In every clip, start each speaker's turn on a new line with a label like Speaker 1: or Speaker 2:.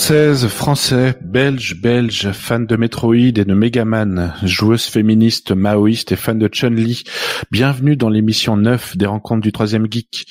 Speaker 1: Françaises, Français, Belges, Belges, fans de Metroid et de Megaman, joueuses féministes, maoïstes et fans de Chun-Li, bienvenue dans l'émission 9 des rencontres du troisième geek.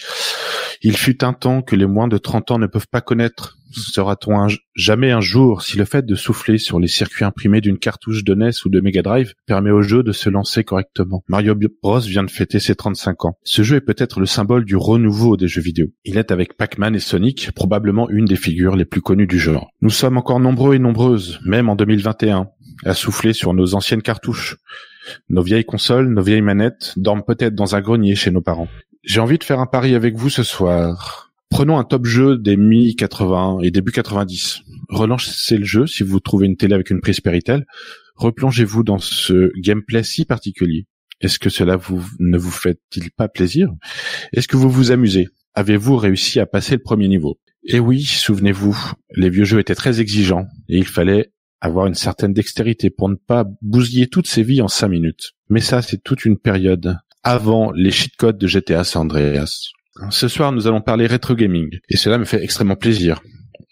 Speaker 1: Il fut un temps que les moins de 30 ans ne peuvent pas connaître. Sera-t-on jamais un jour si le fait de souffler sur les circuits imprimés d'une cartouche de NES ou de Mega Drive permet au jeu de se lancer correctement? Mario Bros vient de fêter ses 35 ans. Ce jeu est peut-être le symbole du renouveau des jeux vidéo. Il est avec Pac-Man et Sonic probablement une des figures les plus connues du genre. Nous sommes encore nombreux et nombreuses, même en 2021, à souffler sur nos anciennes cartouches. Nos vieilles consoles, nos vieilles manettes dorment peut-être dans un grenier chez nos parents. J'ai envie de faire un pari avec vous ce soir. Prenons un top jeu des mi-80 et début 90. Relancez le jeu si vous trouvez une télé avec une prise Péritel. Replongez-vous dans ce gameplay si particulier. Est-ce que cela vous, ne vous fait-il pas plaisir? Est-ce que vous vous amusez? Avez-vous réussi à passer le premier niveau? Eh oui, souvenez-vous, les vieux jeux étaient très exigeants et il fallait avoir une certaine dextérité pour ne pas bousiller toutes ses vies en cinq minutes. Mais ça, c'est toute une période avant les cheat-codes de GTA San Andreas. Ce soir, nous allons parler rétro gaming et cela me fait extrêmement plaisir.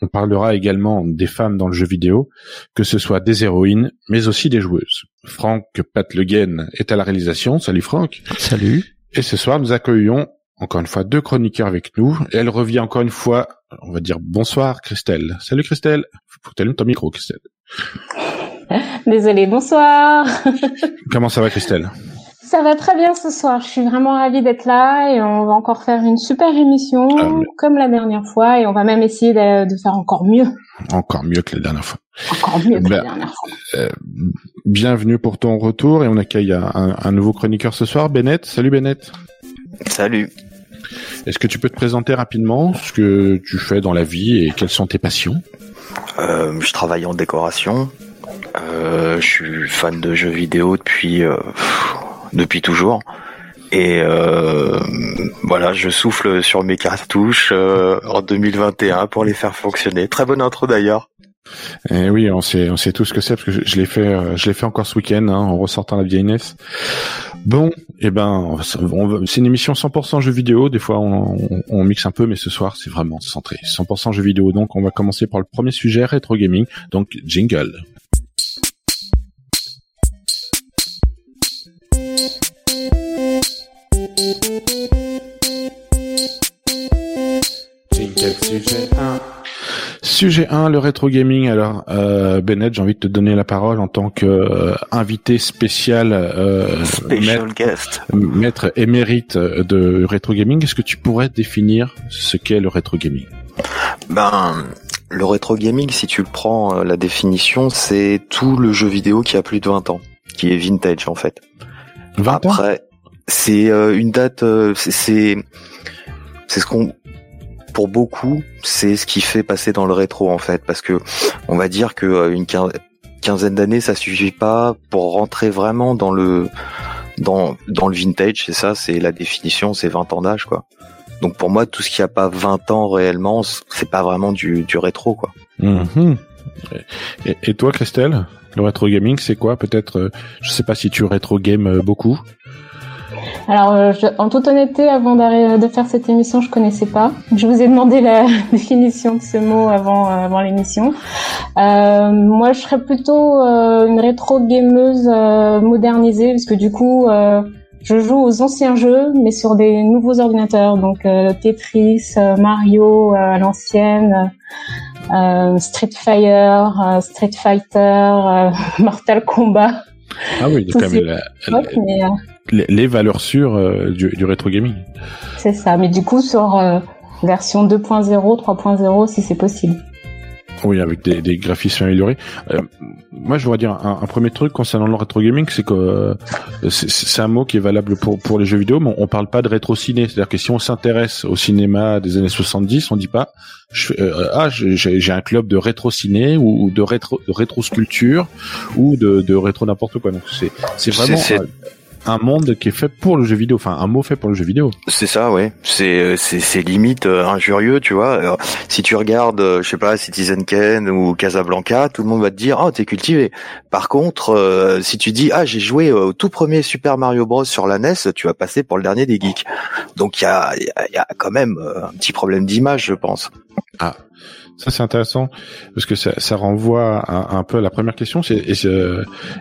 Speaker 1: On parlera également des femmes dans le jeu vidéo, que ce soit des héroïnes, mais aussi des joueuses. Franck Pat Le Guen est à la réalisation. Salut Franck.
Speaker 2: Salut.
Speaker 1: Et ce soir, nous accueillons encore une fois deux chroniqueurs avec nous. Et elle revient encore une fois, on va dire bonsoir Christelle. Salut Christelle. Faut que tu allumes ton micro Christelle.
Speaker 3: Désolée, bonsoir.
Speaker 1: Comment ça va Christelle?
Speaker 3: Ça va très bien ce soir. Je suis vraiment ravie d'être là et on va encore faire une super émission
Speaker 1: Ah, mais-
Speaker 3: comme la dernière fois et on va même essayer de, de faire encore mieux.
Speaker 1: Encore mieux que la dernière fois.
Speaker 3: Encore mieux que
Speaker 1: Bah,
Speaker 3: la dernière fois.
Speaker 1: Euh, bienvenue pour ton retour et on accueille un, nouveau chroniqueur ce soir, Bennett. Salut Bennett.
Speaker 4: Salut.
Speaker 1: Est-ce que tu peux te présenter rapidement ce que tu fais dans la vie et quelles sont tes passions?
Speaker 4: Euh, je travaille en décoration. Euh, je suis fan de jeux vidéo depuis euh, depuis toujours. Et euh, voilà, je souffle sur mes cartouches euh, en 2021 pour les faire fonctionner. Très bonne intro d'ailleurs.
Speaker 1: Eh oui, on sait, on sait tout ce que c'est parce que je, l'ai fait, euh, je l'ai fait encore ce week-end hein, en ressortant la vieille NES. Bon, eh ben, c'est une émission 100% jeux vidéo. Des fois, on mixe un peu, mais ce soir, c'est vraiment centré 100% jeux vidéo. Donc, on va commencer par le premier sujet rétro gaming. Donc, jingle. Sujet 1. Sujet 1, le rétro gaming. Alors, euh, Bennett, j'ai envie de te donner la parole en tant que euh, invité spécial, euh,
Speaker 4: Special guest.
Speaker 1: maître, maître émérite de rétro gaming. Est-ce que tu pourrais définir ce qu'est le rétro gaming?
Speaker 4: Ben, le rétro gaming, si tu le prends, euh, la définition, c'est tout le jeu vidéo qui a plus de 20 ans, qui est vintage en fait.
Speaker 1: 20 ans?
Speaker 4: C'est euh, une date, euh, c'est c'est ce qu'on, pour beaucoup, c'est ce qui fait passer dans le rétro en fait, parce que on va dire que euh, une quin- quinzaine d'années, ça suffit pas pour rentrer vraiment dans le dans dans le vintage. C'est ça, c'est la définition, c'est 20 ans d'âge quoi. Donc pour moi, tout ce qui a pas 20 ans réellement, c'est pas vraiment du, du rétro quoi.
Speaker 1: Mhm. et, toi, Christelle le rétro gaming, c'est quoi? Peut-être, euh, je sais pas si tu rétro game beaucoup.
Speaker 3: Alors, euh, je- en toute honnêteté, avant d'arri- de faire cette émission, je connaissais pas. Je vous ai demandé la définition de ce mot avant, euh, avant l'émission. Euh, moi, je serais plutôt euh, une rétro gameuse euh, modernisée, parce que du coup, euh, je joue aux anciens jeux, mais sur des nouveaux ordinateurs, donc euh, Tetris, euh, Mario euh, à l'ancienne, euh, Street Fighter, euh, Street Fighter, euh, Mortal Kombat.
Speaker 1: Ah oui, quand
Speaker 3: ces
Speaker 1: même la-
Speaker 3: mais, euh,
Speaker 1: les, les valeurs sûres euh, du, du rétro gaming.
Speaker 3: C'est ça, mais du coup sur euh, version 2.0, 3.0 si c'est possible.
Speaker 1: Oui, avec des, des graphismes améliorés. Euh, moi, je voudrais dire un, un, premier truc concernant le rétro gaming, c'est que euh, c'est un mot qui est valable pour pour les jeux vidéo, mais on, parle pas de rétro ciné. C'est-à-dire que si on s'intéresse au cinéma des années 70, on dit pas je, euh, ah j'ai un club de rétro ciné ou, de rétro de rétro sculpture ou de, de rétro n'importe quoi. Donc c'est c'est vraiment un monde qui est fait pour le jeu vidéo, enfin un mot fait pour le jeu vidéo.
Speaker 4: C'est ça, ouais. C'est euh, c'est c'est limite euh, injurieux, tu vois. si tu regardes, euh, je sais pas, Citizen Kane ou Casablanca, tout le monde va te dire "Oh, t'es cultivé." Par contre, si tu dis "Ah, j'ai joué au tout premier Super Mario Bros sur la NES", tu vas passer pour le dernier des geeks. Donc il y a il y a quand même un petit problème d'image, je pense.
Speaker 1: Ah, ça c'est intéressant parce que ça, ça renvoie un, peu à la première question. C'est et,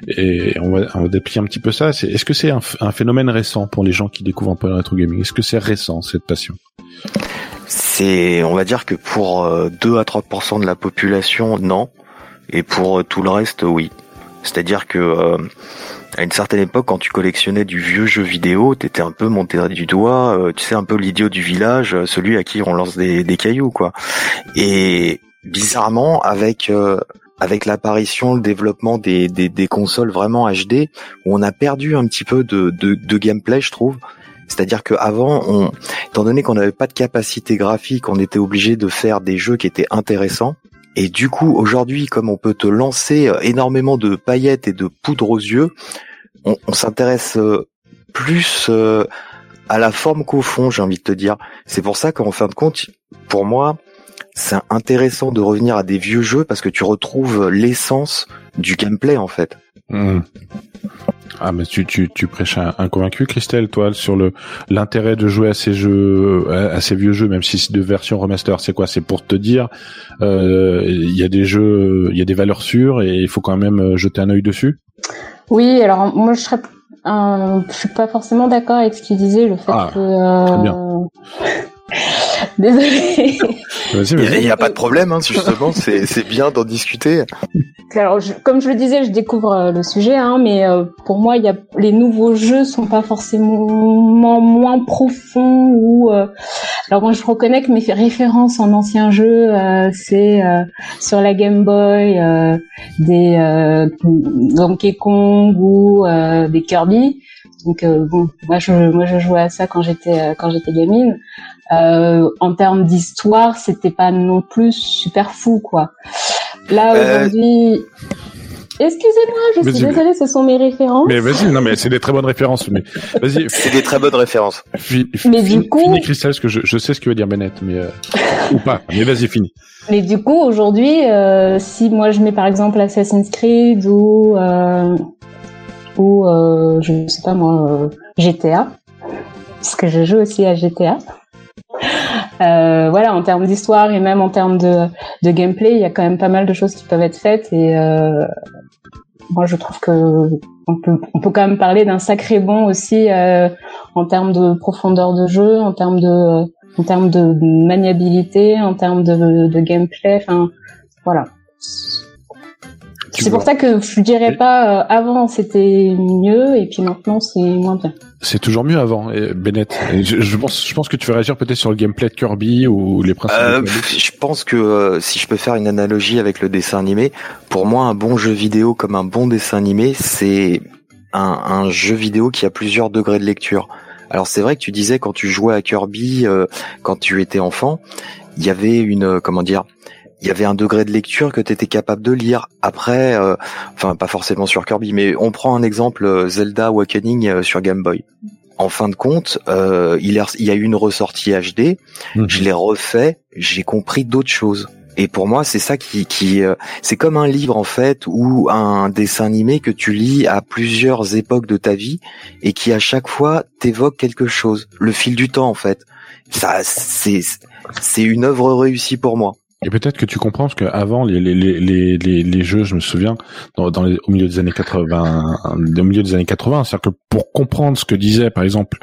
Speaker 1: et, on va on va déplier un petit peu ça. C'est est-ce que c'est un, un, phénomène récent pour les gens qui découvrent un peu le rétro gaming? Est-ce que c'est récent cette passion?
Speaker 4: C'est on va dire que pour 2 euh, à 3% de la population, non, et pour euh, tout le reste, oui. C'est-à-dire que euh, à une certaine époque, quand tu collectionnais du vieux jeu vidéo, t'étais un peu monté du doigt, euh, tu sais, un peu l'idiot du village, euh, celui à qui on lance des, cailloux, quoi. Et bizarrement, avec euh, avec l'apparition, le développement des, des, consoles vraiment HD, on a perdu un petit peu de, de, gameplay, je trouve. C'est-à-dire qu'avant, on, étant donné qu'on n'avait pas de capacité graphique, on était obligé de faire des jeux qui étaient intéressants. Et du coup, aujourd'hui, comme on peut te lancer énormément de paillettes et de poudre aux yeux, on, s'intéresse euh, plus euh, à la forme qu'au fond, j'ai envie de te dire. C'est pour ça qu'en fin de compte, pour moi, c'est intéressant de revenir à des vieux jeux parce que tu retrouves l'essence du gameplay en fait.
Speaker 1: Hmm. Ah mais tu tu tu prêches un, convaincu Christelle toi sur le l'intérêt de jouer à ces jeux à ces vieux jeux même si c'est de version remaster c'est quoi? C'est pour te dire euh, il y a des jeux il y a des valeurs sûres et il faut quand même jeter un œil dessus?
Speaker 3: Oui, alors moi je serais, euh, je suis pas forcément d'accord avec ce qu'il disait, le fait
Speaker 1: ah,
Speaker 3: que. Euh... Désolée.
Speaker 4: Il n'y a, pas de problème, hein, justement, c'est bien d'en discuter.
Speaker 3: Alors, comme je le disais, je découvre euh, le sujet, hein, mais euh, pour moi, il y a, les nouveaux jeux sont pas forcément moins profonds ou. Euh, alors moi, je reconnais que mes références en anciens jeux, c'est sur la Game Boy des Donkey Kong ou des Kirby. Donc bon, moi je moi je jouais à ça quand j'étais quand j'étais gamine. Euh, en termes d'histoire, c'était pas non plus super fou, quoi. Là euh, aujourd'hui, excusez-moi, je suis désolée, ce sont mes références.
Speaker 1: Mais vas-y, non mais c'est des très bonnes références. Mais vas-y.
Speaker 4: C'est des très bonnes références.
Speaker 3: mais du coup,
Speaker 1: finis Christelle, parce que je, je, sais ce que veut dire Bennett, mais euh, ou pas. Mais vas-y, fini.
Speaker 3: Mais du coup, aujourd'hui, euh, si moi je mets par exemple Assassin's Creed ou euh, ou euh, je sais pas moi GTA, parce que je joue aussi à GTA. Euh, voilà, en termes d'histoire et même en termes de, de, gameplay, il y a quand même pas mal de choses qui peuvent être faites et euh, moi je trouve que on peut, on peut quand même parler d'un sacré bon aussi euh, en termes de profondeur de jeu, en termes de en termes de maniabilité, en termes de, de gameplay. Enfin, voilà. C'est pour ça que je dirais pas euh, avant c'était mieux et puis maintenant c'est moins bien.
Speaker 1: C'est toujours mieux avant, Bennett. Je, pense, je pense que tu veux réagir peut-être sur le gameplay de Kirby ou les principes. Euh,
Speaker 4: je pense que euh, si je peux faire une analogie avec le dessin animé, pour moi un bon jeu vidéo comme un bon dessin animé, c'est un, un, jeu vidéo qui a plusieurs degrés de lecture. Alors c'est vrai que tu disais quand tu jouais à Kirby, quand tu étais enfant, il y avait une comment dire il y avait un degré de lecture que tu étais capable de lire. Après, euh, enfin pas forcément sur Kirby, mais on prend un exemple euh, Zelda Awakening euh, sur Game Boy. En fin de compte, euh, il, y a eu une ressortie HD. Mhm. Je l'ai refait, j'ai compris d'autres choses. Et pour moi, c'est ça qui, qui c'est comme un livre en fait ou un dessin animé que tu lis à plusieurs époques de ta vie et qui à chaque fois t'évoque quelque chose. Le fil du temps en fait. Ça, c'est c'est une œuvre réussie pour moi.
Speaker 1: Et peut-être que tu comprends parce qu'avant les, les, les, les, les jeux, je me souviens, dans, dans les, au milieu des années 80, au milieu des années 80, c'est-à-dire que pour comprendre ce que disait par exemple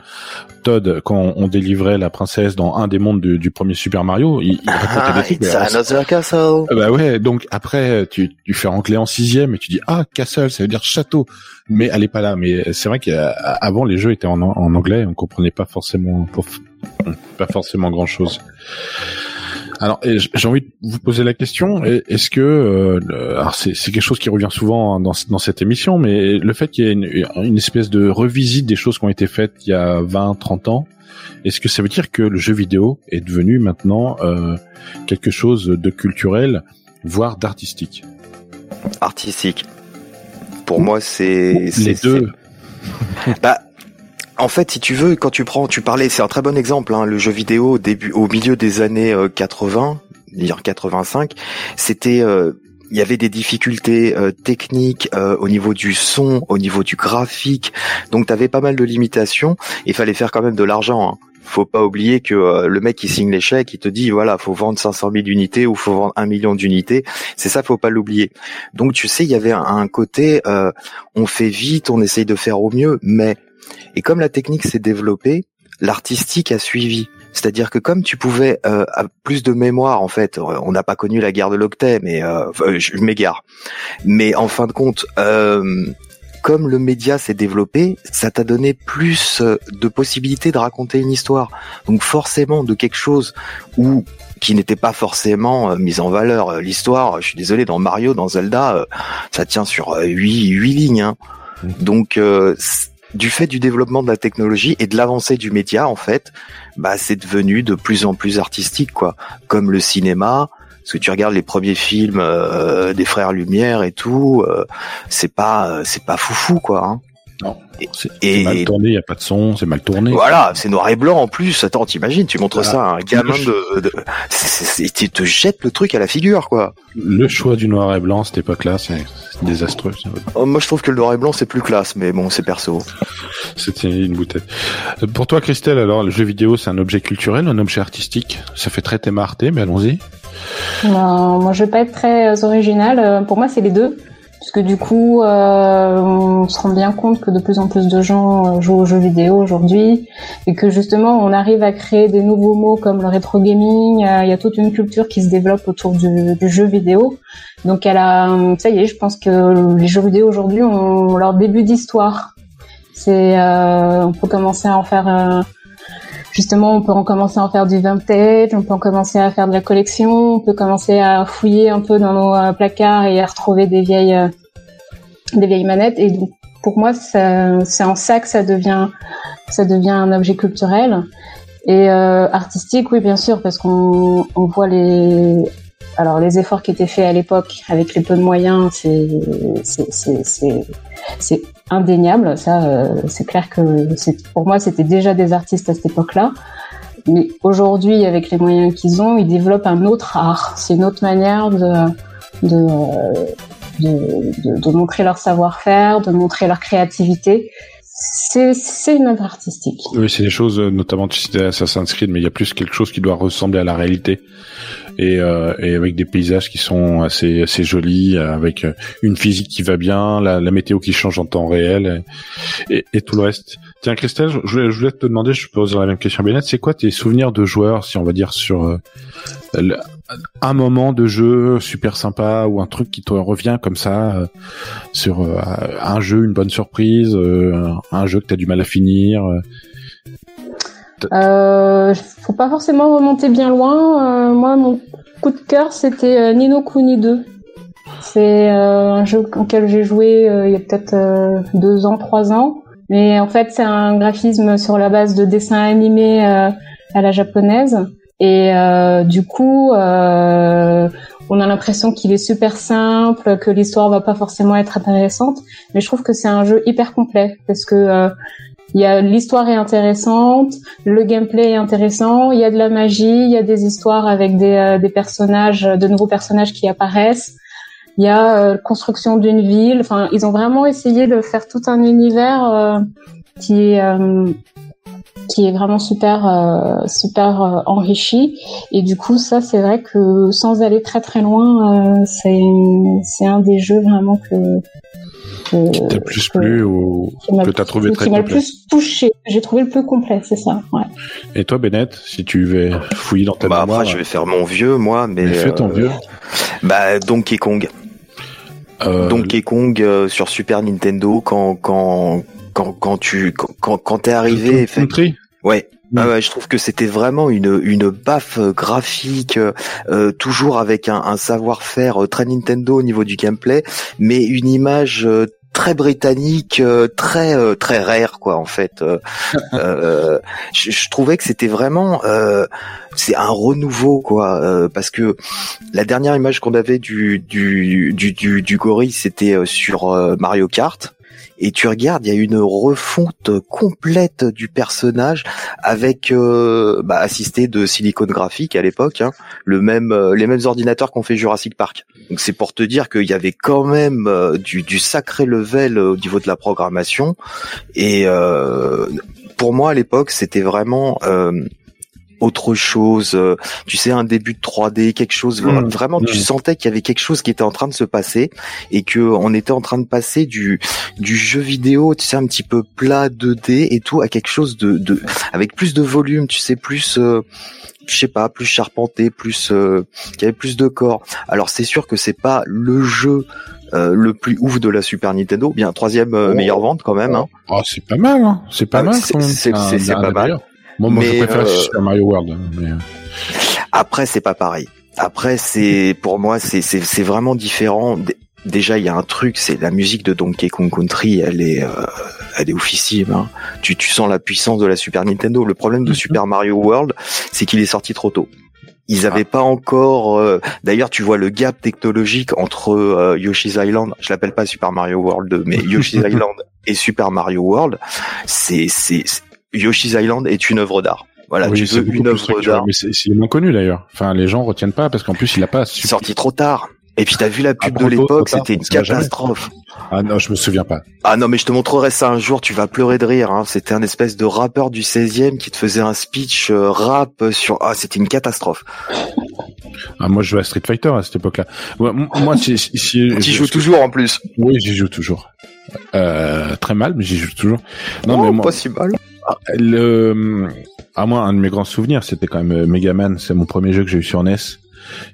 Speaker 1: Todd quand on délivrait la princesse dans un des mondes du, du premier Super Mario, il, il
Speaker 4: ah, des trucs. another castle.
Speaker 1: Bah ouais, donc après tu, tu fais rentrer en sixième et tu dis ah castle, ça veut dire château, mais elle est pas là. Mais c'est vrai qu'avant les jeux étaient en, en anglais, on comprenait pas forcément, pas forcément grand chose. Alors, j'ai envie de vous poser la question. Est-ce que, euh, alors c'est quelque chose qui revient souvent dans, dans cette émission, mais le fait qu'il y ait une, une, espèce de revisite des choses qui ont été faites il y a 20, 30 ans, est-ce que ça veut dire que le jeu vidéo est devenu maintenant euh, quelque chose de culturel, voire d'artistique?
Speaker 4: Artistique. Pour moi, c'est
Speaker 1: les deux.
Speaker 4: bah, en fait, si tu veux, quand tu prends, tu parlais, c'est un très bon exemple, hein, le jeu vidéo au début, au milieu des années 80, dire 85, c'était euh, il y avait des difficultés euh, techniques euh, au niveau du son, au niveau du graphique. Donc tu avais pas mal de limitations. Il fallait faire quand même de l'argent. Hein. Faut pas oublier que le mec qui signe chèques, il te dit voilà, faut vendre 500 000 unités ou faut vendre un million d'unités. C'est ça, faut pas l'oublier. Donc tu sais, il y avait un, côté, on fait vite, on essaye de faire au mieux, mais et comme la technique s'est développée, l'artistique a suivi. C'est-à-dire que comme tu pouvais euh, plus de mémoire, en fait, on n'a pas connu la guerre de l'octet, mais euh, je m'égare. Mais en fin de compte, euh, comme le média s'est développé, ça t'a donné plus euh, de possibilités de raconter une histoire. Donc forcément de quelque chose où qui n'était pas forcément euh, mise en valeur. L'histoire, je suis désolé, dans Mario, dans Zelda, ça tient sur huit huit lignes. Hein. Mmh. Donc du fait du développement de la technologie et de l'avancée du média, en fait, bah, c'est devenu de plus en plus artistique, quoi. Comme le cinéma, parce que tu regardes les premiers films euh, des frères Lumière et tout, euh, c'est pas, euh, c'est pas foufou, quoi. Hein.
Speaker 1: Non. C'est mal tourné, il y a pas de son, c'est mal tourné.
Speaker 4: Voilà, c'est noir et blanc en plus. Attends, t'imagines, tu montres ça à un gamin de, de tu te jettes le truc à la figure, quoi.
Speaker 1: Le choix du noir et blanc, cette époque-là, c'est désastreux.
Speaker 4: Oh, moi, je trouve que le noir et blanc, c'est plus classe, mais bon, c'est perso.
Speaker 1: C'était une bouteille. Pour toi, Christelle, alors, le jeu vidéo, c'est un objet culturel, un objet artistique? Ça fait très témarté, mais allons-y.
Speaker 3: Non, moi, je vais pas être très original. Euh, pour moi, c'est les deux que du coup, euh, on se rend bien compte que de plus en plus de gens euh, jouent aux jeux vidéo aujourd'hui et que justement, on arrive à créer des nouveaux mots comme le rétro gaming. Euh, il y a toute une culture qui se développe autour du, jeu vidéo. Donc, elle a, ça y est, je pense que les jeux vidéo aujourd'hui ont leur début d'histoire. C'est, on peut commencer à en faire justement, on peut en commencer à en faire du vintage, on peut en commencer à faire de la collection, on peut commencer à fouiller un peu dans nos euh, placards et à retrouver des vieilles, euh, des vieilles manettes. Et donc, pour moi, c'est en ça que ça devient, ça devient un objet culturel et euh, artistique, oui, bien sûr, parce qu'on on voit les, alors les efforts qui étaient faits à l'époque avec les peu de moyens, c'est c'est indéniable. Ça, euh, c'est clair que pour moi, c'était déjà des artistes à cette époque-là. Mais aujourd'hui, avec les moyens qu'ils ont, ils développent un autre art. C'est une autre manière de, de, de, de montrer leur savoir-faire, de montrer leur créativité. C'est une œuvre artistique.
Speaker 1: Oui, c'est des choses, notamment tu citais Assassin's Creed, mais il y a plus quelque chose qui doit ressembler à la réalité et, euh, et avec des paysages qui sont assez assez jolis, avec une physique qui va bien, la, météo qui change en temps réel et, tout le reste. Tiens, Christelle, je voulais, te demander, je pose la même question à Bennett, c'est quoi tes souvenirs de joueurs, si on va dire sur euh, un moment de jeu super sympa ou un truc qui te revient comme ça euh, sur euh, un jeu, une bonne surprise, un jeu que tu as du mal à finir
Speaker 3: euh, faut pas forcément remonter bien loin. Euh, moi, mon coup de cœur, c'était euh, Nino Kuni 2. C'est euh, un jeu auquel j'ai joué il y a peut-être deux ans, trois ans. Mais en fait, c'est un graphisme sur la base de dessins animés à la japonaise. Et du coup, on a l'impression qu'il est super simple, que l'histoire va pas forcément être intéressante. Mais je trouve que c'est un jeu hyper complet parce que il y a l'histoire est intéressante, le gameplay est intéressant, il y a de la magie, il y a des histoires avec des, euh, des personnages, de nouveaux personnages qui apparaissent. Il y a euh, construction d'une ville. Enfin, ils ont vraiment essayé de faire tout un univers euh, qui est qui est vraiment super super enrichi. Et du coup, ça, c'est vrai que sans aller très très loin, c'est c'est un des jeux vraiment que
Speaker 1: qui t'a plus plu ou que t'as trouvé très complet Qui
Speaker 3: m'a plus touché. J'ai trouvé le plus complet, c'est ça. Ouais.
Speaker 1: Et toi, Bennett, si tu veux fouiller dans ta
Speaker 4: bah,
Speaker 1: mémoire,
Speaker 4: après, je vais faire mon vieux, moi, mais.
Speaker 1: mais fais ton euh, vieux.
Speaker 4: Bah, Donkey Kong. Euh... Donkey Kong euh, sur Super Nintendo quand quand quand quand tu quand quand t'es arrivé.
Speaker 1: Country.
Speaker 4: Ouais. Ah ouais, je trouve que c'était vraiment une une baffe graphique, euh, toujours avec un, un savoir-faire très Nintendo au niveau du gameplay, mais une image très britannique, euh, très euh, très rare quoi en fait. Euh, je, je, trouvais que c'était vraiment c'est un renouveau quoi parce que la dernière image qu'on avait du du du du, du gorille c'était sur Mario Kart et tu regardes, il y a une refonte complète du personnage avec euh, bah, assisté de silicone graphique à l'époque, hein, le même, euh, les mêmes ordinateurs qu'on fait Jurassic Park. Donc c'est pour te dire qu'il y avait quand même euh, du, du, sacré level au niveau de la programmation. Et pour moi à l'époque, c'était vraiment autre chose, euh, tu sais, un début de 3D, quelque chose. Mmh. vraiment, tu mmh. sentais qu'il y avait quelque chose qui était en train de se passer et que on était en train de passer du du jeu vidéo, tu sais, un petit peu plat 2D et tout à quelque chose de, de avec plus de volume, tu sais, plus euh, je sais pas, plus charpenté, plus euh, qui avait plus de corps. Alors c'est sûr que c'est pas le jeu euh, le plus ouf de la Super Nintendo, bien troisième euh, oh. meilleure vente quand même. Hein.
Speaker 1: Oh, c'est pas mal, hein. c'est pas ah, mal. C'est
Speaker 4: pas mal.
Speaker 1: Moi, moi je préfère euh, Super Mario World. Hein, mais... Euh.
Speaker 4: Après, c'est pas pareil. Après, c'est pour moi, c'est vraiment différent. Déjà, il y a un truc, c'est la musique de Donkey Kong Country, elle est, euh, elle est oufissime. Hein. Tu, tu sens la puissance de la Super Nintendo. Le problème de mhm. Super Mario World, c'est qu'il est sorti trop tôt. Ils avaient ah. pas encore. Euh, d'ailleurs, tu vois le gap technologique entre Yoshi's Island, je l'appelle pas Super Mario World 2, mais Yoshi's Island et Super Mario World, c'est c'est Yoshi's Island est une œuvre d'art. Voilà, tu veux une œuvre d'art.
Speaker 1: Mais c'est moins connu d'ailleurs. Enfin, les gens retiennent pas parce qu'en plus il a pas.
Speaker 4: Sorti trop tard. Et puis t'as vu la pub de l'époque, c'était une catastrophe.
Speaker 1: Ah non, je me souviens pas.
Speaker 4: Ah non, mais je te montrerai ça un jour, tu vas pleurer de rire. Hein. C'était un espèce de rappeur du 16e qui te faisait un speech euh, rap sur. Ah, c'était une catastrophe.
Speaker 1: Ah, moi, je jouais à Street Fighter à cette époque-là. moi, si, si,
Speaker 4: tu joues toujours en plus.
Speaker 1: Oui, j'y joue toujours. Euh, très mal, mais j'y joue toujours.
Speaker 4: Non, mais moi... pas si mal.
Speaker 1: Le, à moi, un de mes grands souvenirs, c'était quand même euh, Megaman. C'est mon premier jeu que j'ai eu sur NES.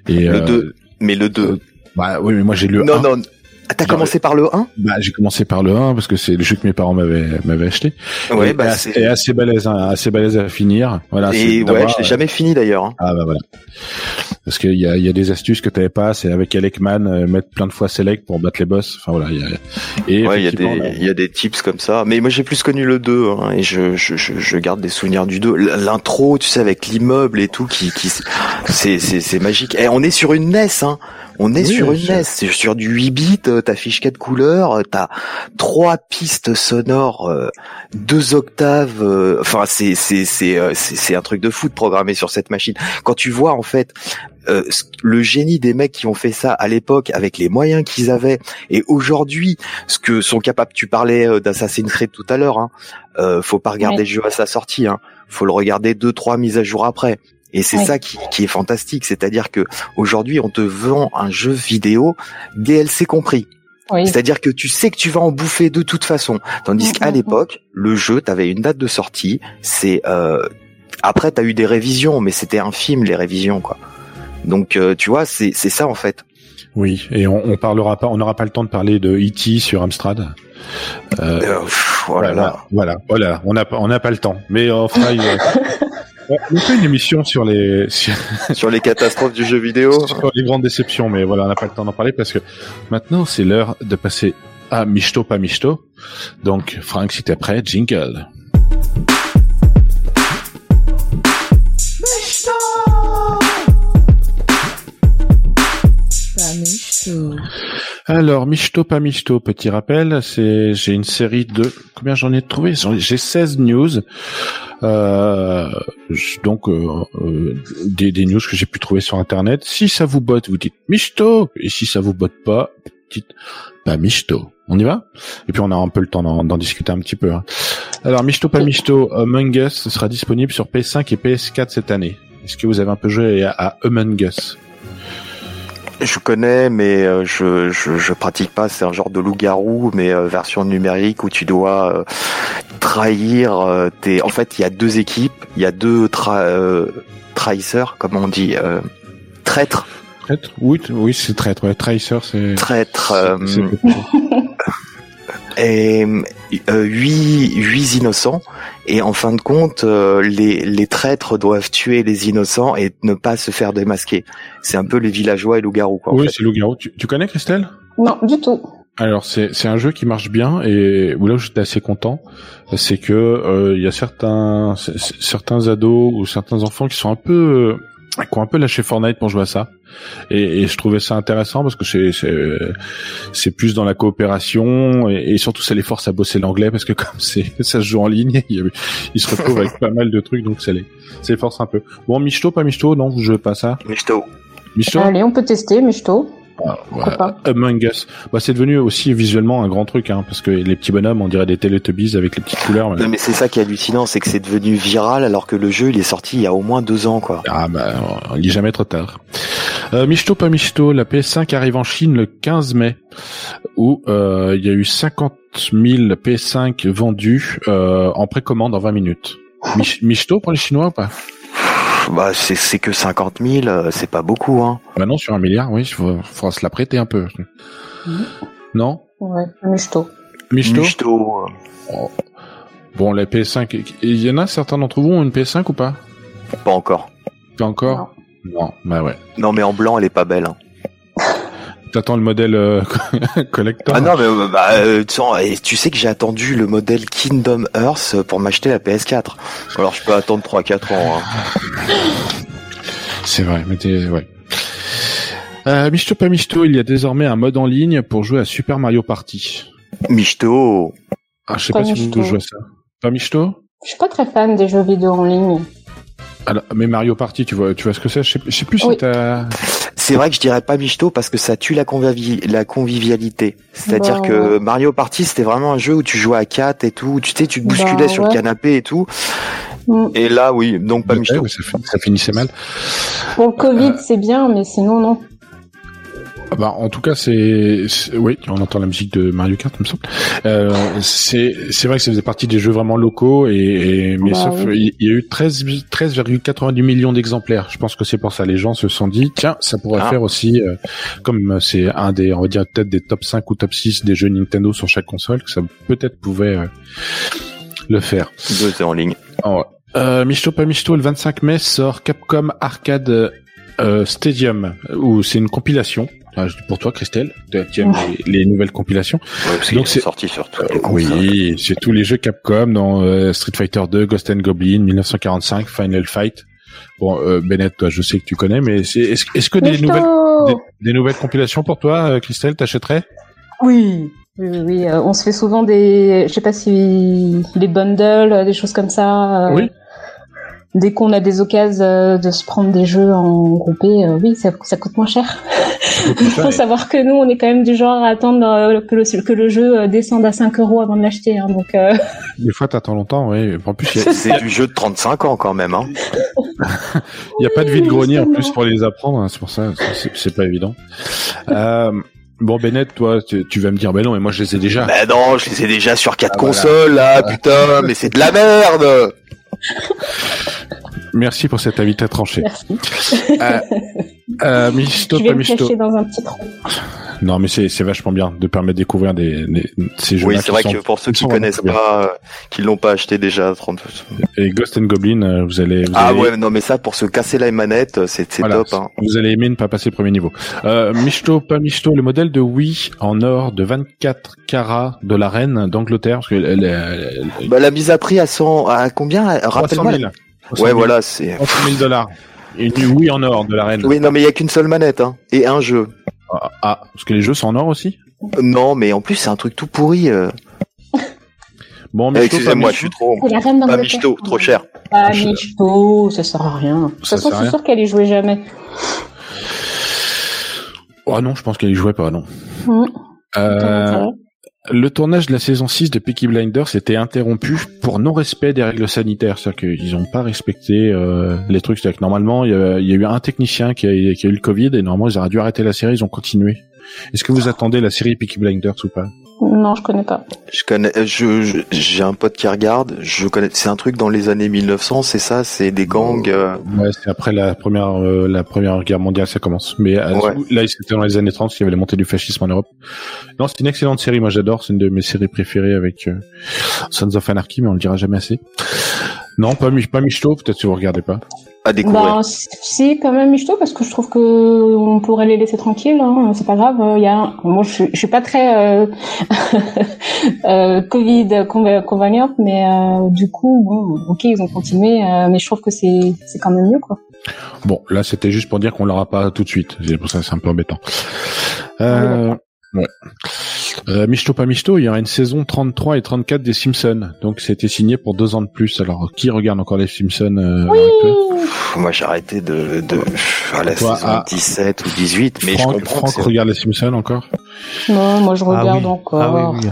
Speaker 4: Et, le 2. Euh, mais le 2.
Speaker 1: bah oui, mais moi j'ai le
Speaker 4: non, Non, ah, t'as commencé par le 1
Speaker 1: Bah j'ai commencé par le 1 parce que c'est le jeu que mes parents m'avaient m'avaient acheté.
Speaker 4: Ouais,
Speaker 1: et,
Speaker 4: bah
Speaker 1: c'est assez balèze, hein, assez balèze à finir. Voilà.
Speaker 4: Et ouais, je l'ai jamais fini d'ailleurs. Hein.
Speaker 1: Ah bah voilà. Parce qu'il y a il y a des astuces que t'avais pas, c'est avec Alekman euh, mettre plein de fois select pour battre les boss. Enfin voilà, il y a
Speaker 4: et ouais, il y a des il y a des tips comme ça. Mais moi j'ai plus connu le 2 hein, et je, je, je garde des souvenirs du 2. L'intro, tu sais avec l'immeuble et tout qui qui c'est c'est c'est magique. Et on est sur une NES hein. On est sur une NES, c'est sur du 8 bits, euh, t'affiches quatre couleurs, euh, t'as trois pistes sonores, euh, deux octaves, enfin c'est c'est c'est c'est un truc de fou de programmer sur cette machine. Quand tu vois en fait le génie des mecs qui ont fait ça à l'époque avec les moyens qu'ils avaient et aujourd'hui ce que sont capables tu parlais d'Assassin's Creed tout à l'heure hein, faut pas regarder le jeu à sa sortie hein, faut le regarder deux trois mises à jour après et c'est ça qui, qui, est fantastique, c'est-à-dire que aujourd'hui on te vend un jeu vidéo DLC compris. C'est-à-dire que tu sais que tu vas en bouffer de toute façon. Tandis qu'à l'époque, le jeu, tu avais une date de sortie. C'est euh... après, t'as eu des révisions, mais c'était un film les révisions, quoi. Donc, euh, tu vois, c'est c'est ça en fait.
Speaker 1: Oui, et on, on parlera pas, on n'aura pas le temps de parler de E.T. sur Amstrad.
Speaker 4: Euh, euh voilà,
Speaker 1: voilà, voilà, on n'a on n'a pas le temps, mais on fera. On fait une émission sur les
Speaker 4: sur... les catastrophes du jeu vidéo,
Speaker 1: sur les grandes déceptions, mais voilà, on n'a pas le temps d'en parler parce que maintenant c'est l'heure de passer à Michto pas Michto. Donc Franck, si t'es prêt, jingle. Alors, Michto pas petit rappel, c'est j'ai une série de combien j'en ai trouvé? J'ai 16 news euh, donc euh, euh, des, news que j'ai pu trouver sur internet. Si ça vous botte, vous dites Michto, et si ça vous botte pas, dites pas Michto. On y va? Et puis on a un peu le temps d'en discuter un petit peu. Hein. Alors Michto pas Among Us sera disponible sur PS5 et PS4 cette année. Est-ce que vous avez un peu joué à Among Us?
Speaker 4: Je connais, mais euh, je, je, je pratique pas. C'est un genre de loup-garou, mais euh, version numérique où tu dois euh, trahir tes. En fait, il y a deux équipes. Il y a deux tra... trahisseurs, comme on dit, traîtres.
Speaker 1: Traître Oui, oui, c'est traître. Ouais. Tracer, c'est.
Speaker 4: Traître. Et euh, huit, huit innocents et en fin de compte, euh, les, les traîtres doivent tuer les innocents et ne pas se faire démasquer. C'est un peu les villageois et loups-garous. Quoi, en
Speaker 1: Oui,
Speaker 4: fait.
Speaker 1: c'est loup-garou. Tu, tu connais Christelle?
Speaker 3: Non, du tout.
Speaker 1: Alors c'est c'est un jeu qui marche bien et où là où j'étais assez content, c'est que euh, il y a certains certains ados ou certains enfants qui sont un peu euh, qui ont un peu lâché Fortnite pour jouer à ça et, et je trouvais ça intéressant parce que c'est c'est c'est plus dans la coopération et, et surtout ça les force à bosser l'anglais parce que comme c'est ça se joue en ligne, ils, ils se retrouvent avec pas mal de trucs donc ça les ça les force un peu. Bon Michto pas Michto non vous jouez pas à ça
Speaker 4: Michto.
Speaker 1: Michto
Speaker 3: Allez, on peut tester, mais
Speaker 1: Among Us. Bah, c'est devenu aussi visuellement un grand truc, hein, parce que les petits bonhommes, on dirait des Teletubbies avec les petites couleurs. mais-
Speaker 4: Non, mais c'est ça qui est hallucinant, c'est que c'est devenu viral alors que le jeu il est sorti il y a au moins deux ans quoi.
Speaker 1: Ah bah, il est jamais trop tard. Euh, Michto pas Michto, la PS5 arrive en Chine le 15 mai, où euh, il y a eu 50 000 PS5 vendus euh, en précommande en 20 minutes. Mich Michto pour les Chinois ou pas?
Speaker 4: Bah c'est c'est que 50 000, euh, c'est pas beaucoup hein.
Speaker 1: Bah non, sur un milliard, oui, il faudra, se la prêter un peu.
Speaker 3: Mhm.
Speaker 1: Non?
Speaker 3: Ouais.
Speaker 1: Michto
Speaker 4: Michto. euh,
Speaker 1: Bon, les PS5, il y en a certains d'entre vous ont une PS5 ou pas?
Speaker 4: Pas encore.
Speaker 1: Pas encore? Non, bah ouais.
Speaker 4: Non mais en blanc elle est pas belle. Hein.
Speaker 1: T'attends le modèle euh, collector
Speaker 4: Ah non mais euh, bah, euh, tu sais, et tu sais que j'ai attendu le modèle Kingdom Earth pour m'acheter la PS4. Alors je peux attendre 3-4 ans. Hein.
Speaker 1: C'est vrai, mais t'es... Ouais. Euh, Michto pas Michto, il y a désormais un mode en ligne pour jouer à Super Mario Party.
Speaker 4: Michto.
Speaker 1: Ah, je sais
Speaker 3: Pas
Speaker 1: pas, si
Speaker 3: Michto.
Speaker 1: vous jouez à ça. Pas Michto?
Speaker 3: Je suis pas très fan des jeux vidéo en ligne.
Speaker 1: Alors, mais Mario Party, tu vois, tu vois ce que c'est? Je sais, je sais plus si t'as...
Speaker 4: C'est vrai que je dirais pas Michto parce que ça tue la, convivi- la convivialité. C'est-à-dire
Speaker 3: Bah,
Speaker 4: que
Speaker 3: ouais.
Speaker 4: Mario Party c'était vraiment un jeu où tu jouais à 4 et tout, tu sais, tu te
Speaker 3: Bah,
Speaker 4: bousculais sur le canapé et tout.
Speaker 3: Mm.
Speaker 4: Et là oui, donc pas
Speaker 1: Ouais,
Speaker 4: Michto.
Speaker 1: ouais, ça, fin- ça finissait mal.
Speaker 3: Pour le Covid, c'est bien, mais sinon, non.
Speaker 1: Ah Bah, en tout cas, c'est, oui, on entend la musique de Mario Kart, il me semble. Euh, c'est, c'est vrai que ça faisait partie des jeux vraiment locaux et, et- mais
Speaker 3: Bah
Speaker 1: sauf,
Speaker 3: oui.
Speaker 1: il y a eu 13, 13,90 millions d'exemplaires. Je pense que c'est pour ça. Les gens se sont dit, tiens, ça pourrait
Speaker 4: Ah.
Speaker 1: faire aussi, euh, comme c'est un des, on va dire peut-être des top 5 ou top 6 des jeux Nintendo sur chaque console, que ça peut-être pouvait euh, le faire.
Speaker 4: Deux, c'est en ligne.
Speaker 1: Ah ouais. Euh, Michto pas Michto, le 25 mai sort Capcom Arcade euh, Stadium, où c'est une compilation. Ah, pour toi, Christelle, tu aimes les, les nouvelles compilations.
Speaker 4: Ouais, parce
Speaker 1: Donc c'est-
Speaker 4: est sorti sur toutes les
Speaker 1: Euh,
Speaker 4: consoles.
Speaker 1: oui, c'est tous les jeux Capcom dans euh, Street Fighter 2, Ghost and Goblin, 1945, Final Fight. Bon, euh, Bennett, toi, je sais que tu connais, mais est-ce, que des nouvelles, des, des nouvelles compilations pour toi, euh, Christelle, t'achèterais?
Speaker 3: Oui. Oui, oui, oui, euh, on se fait souvent des, je sais pas si les bundles, euh, des choses comme ça. euh,
Speaker 1: Oui.
Speaker 3: Dès qu'on a des occasions euh, de se prendre des jeux en groupé, euh, oui, ça, ça coûte moins cher. Il faut savoir que nous, on est quand même du genre à attendre euh, que, le, que le jeu descende à 5 euros avant de l'acheter. Hein, donc, euh,
Speaker 1: Des fois, t'attends longtemps, oui. En plus, il y a-
Speaker 4: C'est du jeu de 35 ans quand même. Hein.
Speaker 1: Il n'y a pas de vide grenier en plus pour les apprendre, hein, c'est pour ça, c'est, pas évident. Euh, bon Bennett, toi, tu, tu vas me dire, ben non, mais moi je les ai déjà.
Speaker 4: Ben non, je les ai déjà sur quatre
Speaker 1: Ah, voilà.
Speaker 4: consoles là, putain, mais c'est de la merde.
Speaker 1: Merci pour cet avis très tranché.
Speaker 3: merci.
Speaker 1: Euh, euh, Michto,
Speaker 3: Je vais
Speaker 1: pas
Speaker 3: me cacher dans un petit trou.
Speaker 1: Non, mais c'est, c'est vachement bien de permettre de découvrir des, des- ces jeux.
Speaker 4: Oui, c'est vrai que pour ceux qui
Speaker 1: sont
Speaker 4: connaissent pas, euh, qui l'ont pas acheté déjà, 30...
Speaker 1: Et Ghost and Goblin, euh, vous allez, vous
Speaker 4: ah
Speaker 1: allez,
Speaker 4: ouais, non mais ça pour se casser la manette, c'est c'est
Speaker 1: voilà,
Speaker 4: top. Hein.
Speaker 1: Vous allez aimer ne pas passer le premier niveau. Euh, Michto, pas Michto, le modèle de Wii en or de 24 carats de la reine d'Angleterre, parce que elle, elle- elle-
Speaker 4: Bah la mise à prix à 100, à combien?
Speaker 1: 300
Speaker 4: Rappelle-moi.
Speaker 1: 000.
Speaker 4: la-
Speaker 1: 300
Speaker 4: Ouais,
Speaker 1: 000.
Speaker 4: voilà, c'est.
Speaker 1: 300 000 dollars. Une Wii en or de la reine.
Speaker 4: Oui, non mais il y a qu'une seule manette, hein, et un jeu.
Speaker 1: Ah, ah, parce que les jeux sont en or aussi.
Speaker 4: Non, mais en plus c'est un truc tout pourri. euh.
Speaker 1: Bon, Michto, pas
Speaker 4: Excusez-moi, je suis trop.
Speaker 3: C'est la reine
Speaker 4: Pas. Michto, trop cher.
Speaker 3: Ah, Michto, ça sert à rien. De toute
Speaker 1: Ça
Speaker 3: façon,
Speaker 1: sert à
Speaker 3: je suis sûre qu'elle y jouait jamais.
Speaker 1: Oh non, je pense qu'elle y jouait pas, non.
Speaker 3: Mmh.
Speaker 1: Euh, le tournage de la saison 6 de Peaky Blinders était interrompu pour non-respect des règles sanitaires. C'est-à-dire qu'ils n'ont pas respecté euh, les trucs. C'est-à-dire que normalement, il y, a, il y a eu un technicien qui a, qui a eu le Covid et normalement, ils auraient dû arrêter la série, ils ont continué. Est-ce que vous attendez la série Peaky Blinders ou pas?
Speaker 3: Non, je connais pas.
Speaker 4: Je connais, je, je- j'ai un pote qui regarde. Je connais. C'est un truc dans les années 1900, c'est ça. C'est des gangs. euh,
Speaker 1: Ouais, c'est après la première, euh, la première guerre mondiale, ça commence. Mais euh,
Speaker 4: Ouais.
Speaker 1: là, c'était dans les années 30, il y avait la montée du fascisme en Europe. Non, c'est une excellente série. Moi, j'adore. C'est une de mes séries préférées avec euh, Sons of Anarchy, mais on le dira jamais assez. Non, pas, pas Michto, peut-être si vous regardez pas.
Speaker 4: À découvrir.
Speaker 3: Ben, si, quand même, Michto, parce que je trouve que on pourrait les laisser tranquilles. Hein, c'est pas grave. Il y a, un- moi, je, suis- je suis pas très euh, euh, Covid conva- convaincante, mais euh, du coup, bon, ok, ils ont continué, euh, mais je trouve que c'est c'est quand même mieux, quoi.
Speaker 1: Bon, là, c'était juste pour dire qu'on l'aura pas tout de suite. C'est pour ça que c'est un peu embêtant. Euh, ouais. Euh, Michto pas Michto, il y aura une saison 33 et 34 des Simpsons. Donc, c'était signé pour deux ans de plus. Alors, qui regarde encore les Simpsons euh,
Speaker 4: Pff, Moi, j'ai arrêté de, de à la
Speaker 1: Toi,
Speaker 4: saison
Speaker 1: ah.
Speaker 4: 17 ou 18, mais je
Speaker 1: Franck,
Speaker 4: comprends.
Speaker 1: Franck regarde les Simpsons encore
Speaker 3: Non, moi, je regarde
Speaker 2: ah oui.
Speaker 3: encore.
Speaker 2: Ah oui, oui.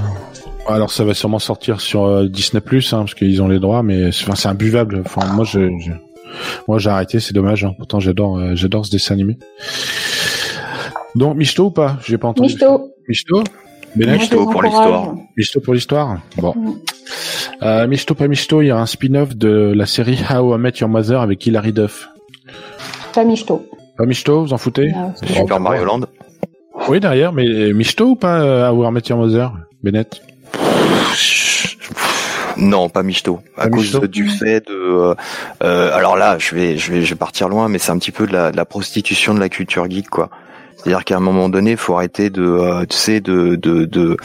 Speaker 1: Alors ça va sûrement sortir sur euh, Disney Plus hein, parce qu'ils ont les droits, mais c'est enfin, c'est imbuvable. Enfin moi je, je- moi j'ai arrêté, c'est dommage. hein. Pourtant j'adore euh, j'adore ce dessin animé. Donc Michto ou pas? J'ai pas entendu.
Speaker 3: Michto.
Speaker 1: Michto?
Speaker 4: Michto pour l'histoire.
Speaker 1: Michto pour l'histoire? Bon.
Speaker 3: Mm.
Speaker 1: Euh, Michto pas Michto, il y a un spin-off de la série How I Met Your Mother avec Hilary Duff.
Speaker 3: Pas Michto.
Speaker 1: Pas Michto, vous en foutez?
Speaker 3: Ah,
Speaker 4: Super Mario Land.
Speaker 1: Oui derrière, mais Michto ou pas euh, How I Met Your Mother Bennett?
Speaker 4: Non, pas Michto. À
Speaker 1: Pas
Speaker 4: cause
Speaker 1: Michto
Speaker 4: du fait de. euh, euh, alors là, je vais, je vais, je vais partir loin, mais c'est un petit peu de la, de la prostitution de la culture geek, quoi. C'est-à-dire qu'à un moment donné, il faut arrêter de, euh, tu sais, de, de, de,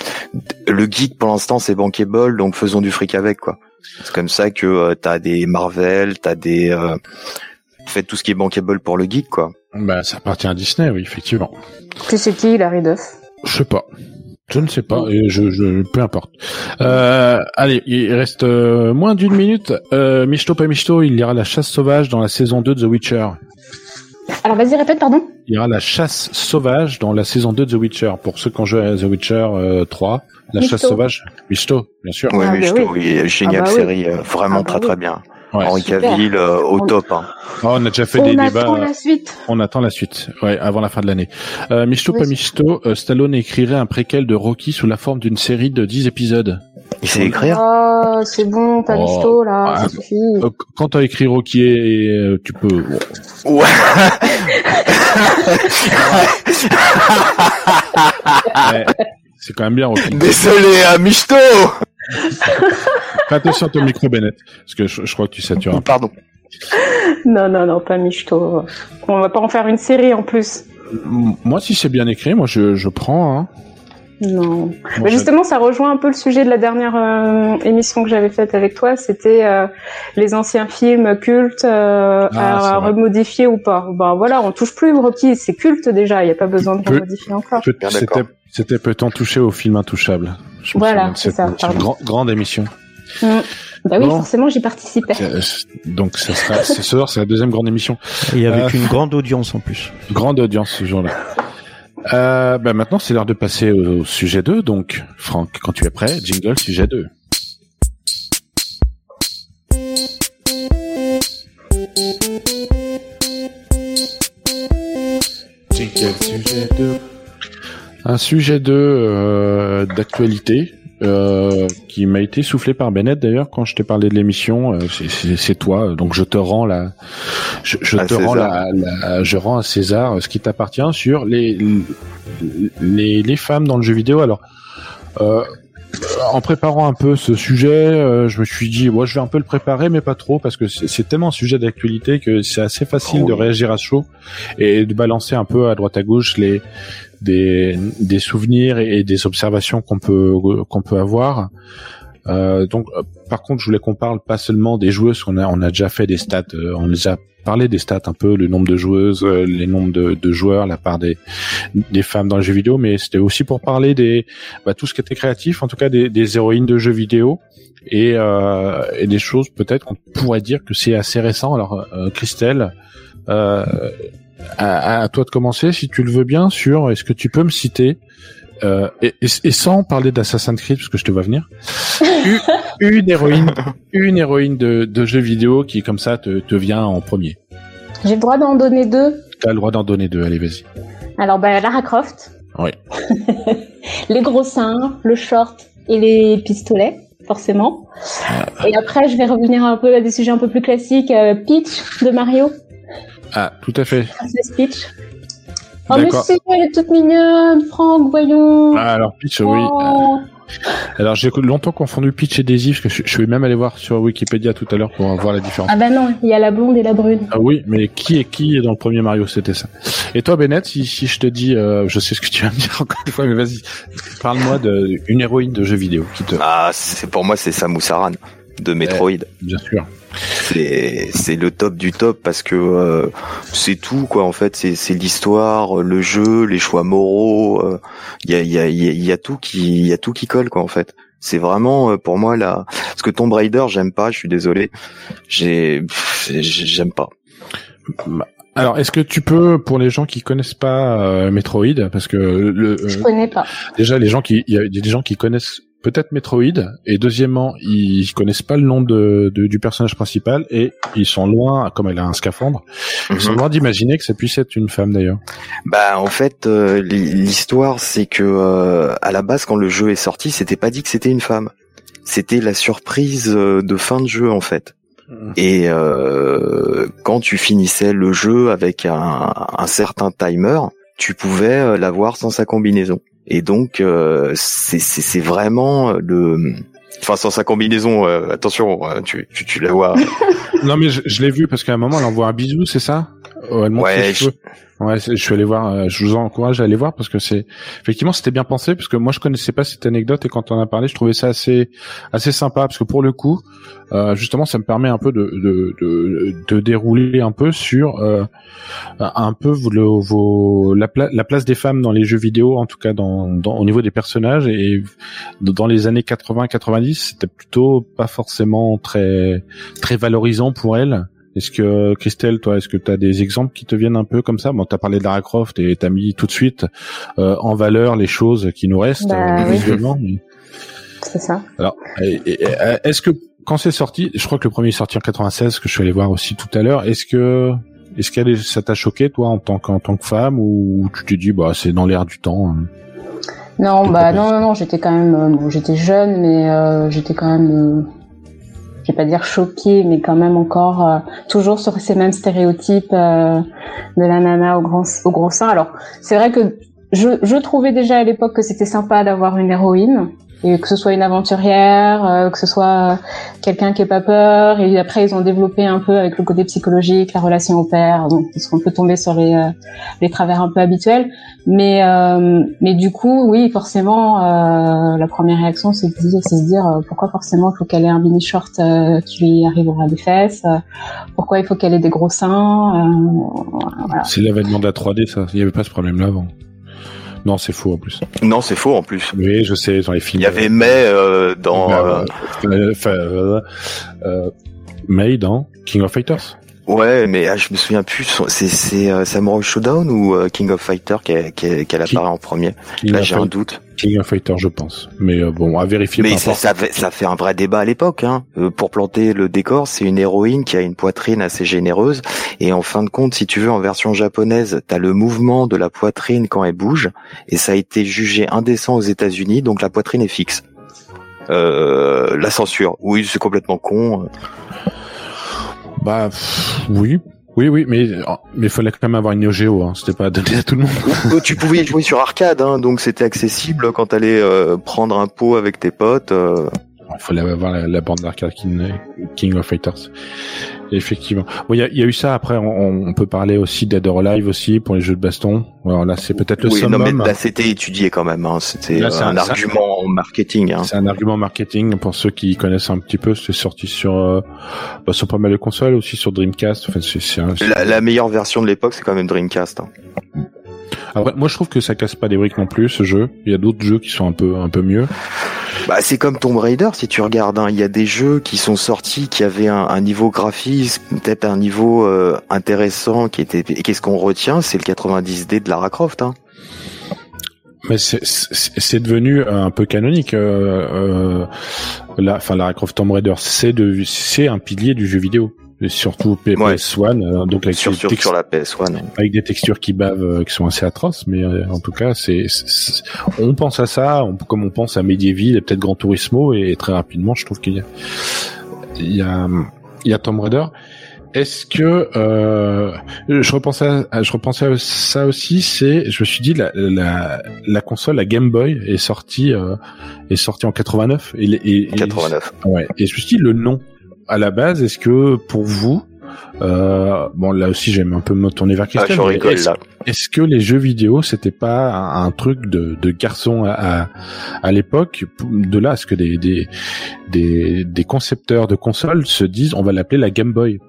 Speaker 4: de- le geek pour l'instant c'est bankable, donc faisons du fric avec, quoi. C'est comme ça que euh, t'as des Marvel, t'as des, euh, faites tout ce qui est bankable pour le geek, quoi.
Speaker 1: Bah ça appartient à Disney, oui effectivement.
Speaker 3: Tu sais qui, Larry Duff?
Speaker 1: Je sais pas. Je ne sais pas. Et je, je, peu importe. Euh, allez, il reste euh, moins d'une minute. Euh, Michto pas Michto, il y aura la chasse sauvage dans la saison 2 de The Witcher.
Speaker 3: Alors, vas-y, répète, pardon.
Speaker 1: Il y aura la chasse sauvage dans la saison 2 de The Witcher. Pour ceux qui ont joué à The Witcher euh, 3, la
Speaker 3: Michto.
Speaker 4: Ah,
Speaker 1: chasse sauvage. Michto, bien sûr.
Speaker 4: Oui,
Speaker 3: Ah, bah oui.
Speaker 4: trouve, oui, génial
Speaker 3: Ah, bah oui.
Speaker 4: série, euh, vraiment
Speaker 3: Ah, bah
Speaker 4: très
Speaker 3: oui.
Speaker 4: très bien.
Speaker 1: Ouais.
Speaker 4: Henri. Cavill euh, au
Speaker 3: On-
Speaker 4: top. Hein.
Speaker 1: Oh, on a déjà fait
Speaker 3: On
Speaker 1: des
Speaker 3: attend
Speaker 1: débats.
Speaker 3: la suite.
Speaker 1: On attend la suite. Ouais, avant la fin de l'année. Euh, Michto
Speaker 3: Oui.
Speaker 1: pas Michto, euh, Stallone écrirait un préquel de Rocky sous la forme d'une série de 10 épisodes.
Speaker 4: Il sait écrire?
Speaker 3: Ah, c'est bon, pas
Speaker 1: Oh.
Speaker 3: Michto, là,
Speaker 1: Ah,
Speaker 3: ça suffit.
Speaker 1: Euh, quand t'as écrit Rocky, et, euh, tu peux.
Speaker 4: Ouais.
Speaker 1: Ouais, c'est quand même bien, Rocky.
Speaker 4: Désolé, à Michto.
Speaker 1: Fais attention à ton micro, Bennett, parce que je, je crois que tu satures. un peu.
Speaker 4: Pardon.
Speaker 3: Non, non, non, pas Michto. On va pas en faire une série en plus.
Speaker 1: Moi, si c'est bien écrit, moi, je, je prends. Hein.
Speaker 3: Non. Mais justement, ça rejoint un peu le sujet de la dernière euh, émission que j'avais faite avec toi. C'était euh, les anciens films cultes euh,
Speaker 1: Ah,
Speaker 3: à remodifier ou pas. Ben voilà, on touche plus Rocky, c'est culte déjà. Il n'y a pas besoin de remodifier encore.
Speaker 1: C'était, c'était peut-on toucher au film intouchable. Je
Speaker 3: Voilà, c'est ça,
Speaker 1: grand- grande émission.
Speaker 3: Mm. Bah oui,
Speaker 1: Bon.
Speaker 3: forcément, j'y participais.
Speaker 1: Euh, Donc, ça sera, ce soir, c'est la deuxième grande émission.
Speaker 2: Et avec
Speaker 1: Euh,
Speaker 2: une grande audience en plus.
Speaker 1: Grande audience ce jour-là. Euh, bah maintenant, c'est l'heure de passer au, au sujet 2. Donc, Franck, quand tu es prêt, jingle sujet 2. Jingle sujet 2. Un sujet 2 euh, d'actualité euh, qui m'a été soufflé par Bennett d'ailleurs quand je t'ai parlé de l'émission. Euh, c'est- toi, donc je te rends la, je, je te rends
Speaker 4: César.
Speaker 1: la, la- je rends à César ce qui t'appartient sur les, les les femmes dans le jeu vidéo. Alors, euh, en préparant un peu ce sujet, euh, je me suis dit, ouais, je vais un peu le préparer, mais pas trop, parce que c'est tellement un sujet d'actualité que c'est assez facile
Speaker 4: Oh
Speaker 1: de réagir à chaud et de balancer un peu à droite à gauche les des, souvenirs et, des observations qu'on peut qu'on peut avoir. Euh, donc, euh, par contre, je voulais qu'on parle pas seulement des joueuses. On a on a déjà fait des stats. euh, on les a parlé des stats un peu, le nombre de joueuses, les nombres de, joueurs, la part des des femmes dans les jeux vidéo, mais c'était aussi pour parler des bah, tout ce qui était créatif, en tout cas des, héroïnes de jeux vidéo et, et des choses peut-être qu'on pourrait dire que c'est assez récent. Alors, Christelle. À, à toi de commencer, si tu le veux bien, sur est-ce que tu peux me citer, euh, et, et- et sans parler d'Assassin's Creed, parce que je te vois venir, une, une héroïne, une héroïne de, de jeux vidéo qui, comme ça, te, te vient en premier.
Speaker 3: J'ai le droit d'en donner deux?
Speaker 1: T'as le droit d'en donner deux, allez, vas-y.
Speaker 3: Alors, bah, Lara Croft.
Speaker 1: Oui.
Speaker 3: les gros seins, le short et les pistolets, forcément. Et après, je vais revenir un peu à des sujets un peu plus classiques. euh, Peach de Mario,
Speaker 1: Ah, tout à fait.
Speaker 3: Oh, mais si, elle est toute mignonne, Franck, voyons.
Speaker 1: Ah, alors Peach, oui.
Speaker 3: Oh.
Speaker 1: Alors j'ai longtemps confondu Peach et Daisy, parce que je, je suis même allé voir sur Wikipédia tout à l'heure pour voir la différence.
Speaker 3: Ah bah non, il y a la blonde et la brune.
Speaker 1: Ah oui, mais qui est qui dans le premier Mario C'était ça. Et toi, Bennett, si, si je te dis, euh, je sais ce que tu vas me dire encore une fois, mais vas-y, parle-moi d'une héroïne de jeu vidéo qui te,
Speaker 4: Ah, c'est pour moi c'est Samus Aran de Metroid.
Speaker 1: bien sûr.
Speaker 4: C'est c'est le top du top parce que euh, c'est tout quoi en fait. C'est c'est l'histoire, le jeu, les choix moraux. Il y a il y a il y a- y a tout qui il y a tout qui colle quoi en fait. C'est vraiment euh, pour moi là parce que Tomb Raider j'aime pas. Je suis désolé. J'ai pff, j'aime pas.
Speaker 1: Alors, est-ce que tu peux, pour les gens qui connaissent pas euh, Metroid, parce que le,
Speaker 3: Je
Speaker 1: euh,
Speaker 3: connais pas.
Speaker 1: déjà les gens qui, il y a des gens qui connaissent peut-être Metroid, et deuxièmement, ils connaissent pas le nom de, de- du personnage principal, et ils sont loin, comme elle a un scaphandre, ils sont
Speaker 4: Mhm.
Speaker 1: loin d'imaginer que ça puisse être une femme d'ailleurs.
Speaker 4: Bah en fait euh, l'histoire c'est que euh, à la base quand le jeu est sorti c'était pas dit que c'était une femme. C'était la surprise euh, de fin de jeu en fait. Et euh, quand tu finissais le jeu avec un, un certain timer, tu pouvais l'avoir sans sa combinaison. Et donc euh, c'est vraiment le Enfin, sans sa combinaison, euh, attention, euh, tu, tu, tu la vois.
Speaker 1: Non mais je, je l'ai vu parce qu'à un moment elle envoie un bisou, c'est ça? Oh, Elle montre
Speaker 4: Ouais,
Speaker 1: ses
Speaker 4: je-.
Speaker 1: Ouais, je suis allé voir. euh, je vous encourage à aller voir parce que c'est effectivement c'était bien pensé parce que moi je connaissais pas cette anecdote et quand on a parlé, je trouvais ça assez assez sympa parce que pour le coup, euh, justement, ça me permet un peu de de de, de dérouler un peu sur euh, un peu le, vos la, pla- la place des femmes dans les jeux vidéo, en tout cas dans, dans au niveau des personnages et dans les années 80-90, c'était plutôt pas forcément très très valorisant pour elles. Est-ce que Christelle, toi, est-ce que tu as des exemples qui te viennent un peu comme ça? Bon, t'as parlé de Lara Croft et t'as mis tout de suite euh, en valeur les choses qui nous restent
Speaker 3: Bah
Speaker 1: euh,
Speaker 3: oui.
Speaker 1: visuellement.
Speaker 3: C'est ça.
Speaker 1: Alors, euh, est-ce que quand c'est sorti, je crois que le premier est sorti en 96, que je suis allé voir aussi tout à l'heure. Est-ce que est-ce que ça t'a choqué toi en tant qu'en tant que femme ou tu t'es dit bah c'est dans l'air du temps hein?
Speaker 3: Non, bah non, non, non, j'étais quand même, euh, bon, j'étais jeune, mais euh, j'étais quand même, je vais pas dire choquée, mais quand même encore euh, toujours sur ces mêmes stéréotypes euh, de la nana au grand, au gros sein. Alors, c'est vrai que je, je trouvais déjà à l'époque que c'était sympa d'avoir une héroïne. Et que ce soit une aventurière, euh, que ce soit euh, quelqu'un qui ait pas peur. Et après, ils ont développé un peu avec le côté psychologique, la relation au père. Donc, parce qu'on peut tomber sur les, euh, les travers un peu habituels. Mais euh, mais du coup, oui, forcément, euh, la première réaction, c'est de dire, c'est se dire euh, pourquoi forcément il faut qu'elle ait un mini short qui lui arrivera des fesses, pourquoi il faut qu'elle ait des gros seins. voilà.
Speaker 1: C'est l'avènement de la 3D, ça. Il y avait pas ce problème-là avant. Non, c'est faux en plus.
Speaker 4: non, c'est faux en plus.
Speaker 1: Oui, je sais dans les films.
Speaker 4: Il y avait mais euh, dans
Speaker 1: Bah,
Speaker 4: euh,
Speaker 1: euh, euh, euh, May dans King of Fighters.
Speaker 4: Ouais, mais ah, je me souviens plus. C'est c'est euh, Samurai Showdown ou euh, King of Fighter qu'elle qu'elle
Speaker 1: Qui-
Speaker 4: apparaît en premier?
Speaker 1: King,
Speaker 4: Là, j'ai un doute.
Speaker 1: King of Fighters, je pense. Mais euh, bon, à vérifier.
Speaker 4: Mais ça, ça, fait, ça fait un vrai débat à l'époque. Hein. Euh, pour planter le décor, c'est une héroïne qui a une poitrine assez généreuse. Et en fin de compte, si tu veux, en version japonaise, t'as le mouvement de la poitrine quand elle bouge. Et ça a été jugé indécent aux États-Unis, donc la poitrine est fixe. Euh, la censure. Oui, c'est complètement con.
Speaker 1: Bah oui, oui, oui, mais mais fallait quand même avoir une Neo Geo. Hein. C'était pas donné à tout le monde.
Speaker 4: Euh, tu pouvais y jouer sur arcade, hein, donc c'était accessible quand t'allais euh, prendre un pot avec tes potes. euh.
Speaker 1: Il fallait avoir la, la bande d'arcade King, King of Fighters. Effectivement. Bon, il y a, y a eu ça. Après, on, on peut parler aussi Dead or Alive aussi pour les jeux de baston. Alors là, c'est peut-être le
Speaker 4: oui, non,
Speaker 1: summum.
Speaker 4: mais là c'était étudié quand même. Hein. C'était
Speaker 1: Là, c'est
Speaker 4: un,
Speaker 1: un- ça-
Speaker 4: argument marketing. Hein.
Speaker 1: C'est un argument marketing pour ceux qui connaissent un petit peu. C'est sorti sur euh, bah, sur pas mal de consoles aussi sur Dreamcast. Enfin, c'est, c'est un-
Speaker 4: La, la meilleure version de l'époque, c'est quand même Dreamcast. hein.
Speaker 1: Après, moi, je trouve que ça casse pas des briques non plus ce jeu. Il y a d'autres jeux qui sont un peu un peu mieux.
Speaker 4: Bah, c'est comme Tomb Raider, si tu regardes. hein. Il y a des jeux qui sont sortis qui avaient un, un niveau graphisme, peut-être un niveau euh, intéressant, qui était. Et qu'est-ce qu'on retient? C'est le 90D de Lara Croft. Hein.
Speaker 1: Mais c'est, devenu un peu canonique. Euh, euh, la, enfin, Lara Croft Tomb Raider, c'est de, c'est un pilier du jeu vidéo. Et surtout PS1, euh, donc avec,
Speaker 4: sur,
Speaker 1: des
Speaker 4: sur, sur la PS1.
Speaker 1: avec des textures qui bavent, euh, qui sont assez atroces, mais euh, en tout cas, c'est, on pense à ça, on- comme on pense à Medieval et peut-être Gran Turismo, et très rapidement, je trouve qu'il y a, il y a, il y a Tomb Raider. Est-ce que euh, je repensais à, je repensais à ça aussi, c'est je me suis dit la, la, la console, la Game Boy est sortie euh, est sortie en 89 et, et, et-
Speaker 4: 89.
Speaker 1: Ouais. Et je me suis dit le nom à la base, est-ce que pour vous, euh, bon là aussi j'aime un peu me tourner vers
Speaker 4: Ah,
Speaker 1: mais
Speaker 4: rigole
Speaker 1: est-ce, que les jeux vidéo c'était pas un, un truc de, de garçon à, à, à l'époque De là à ce que des, des des des concepteurs de consoles se disent on va l'appeler la Game Boy?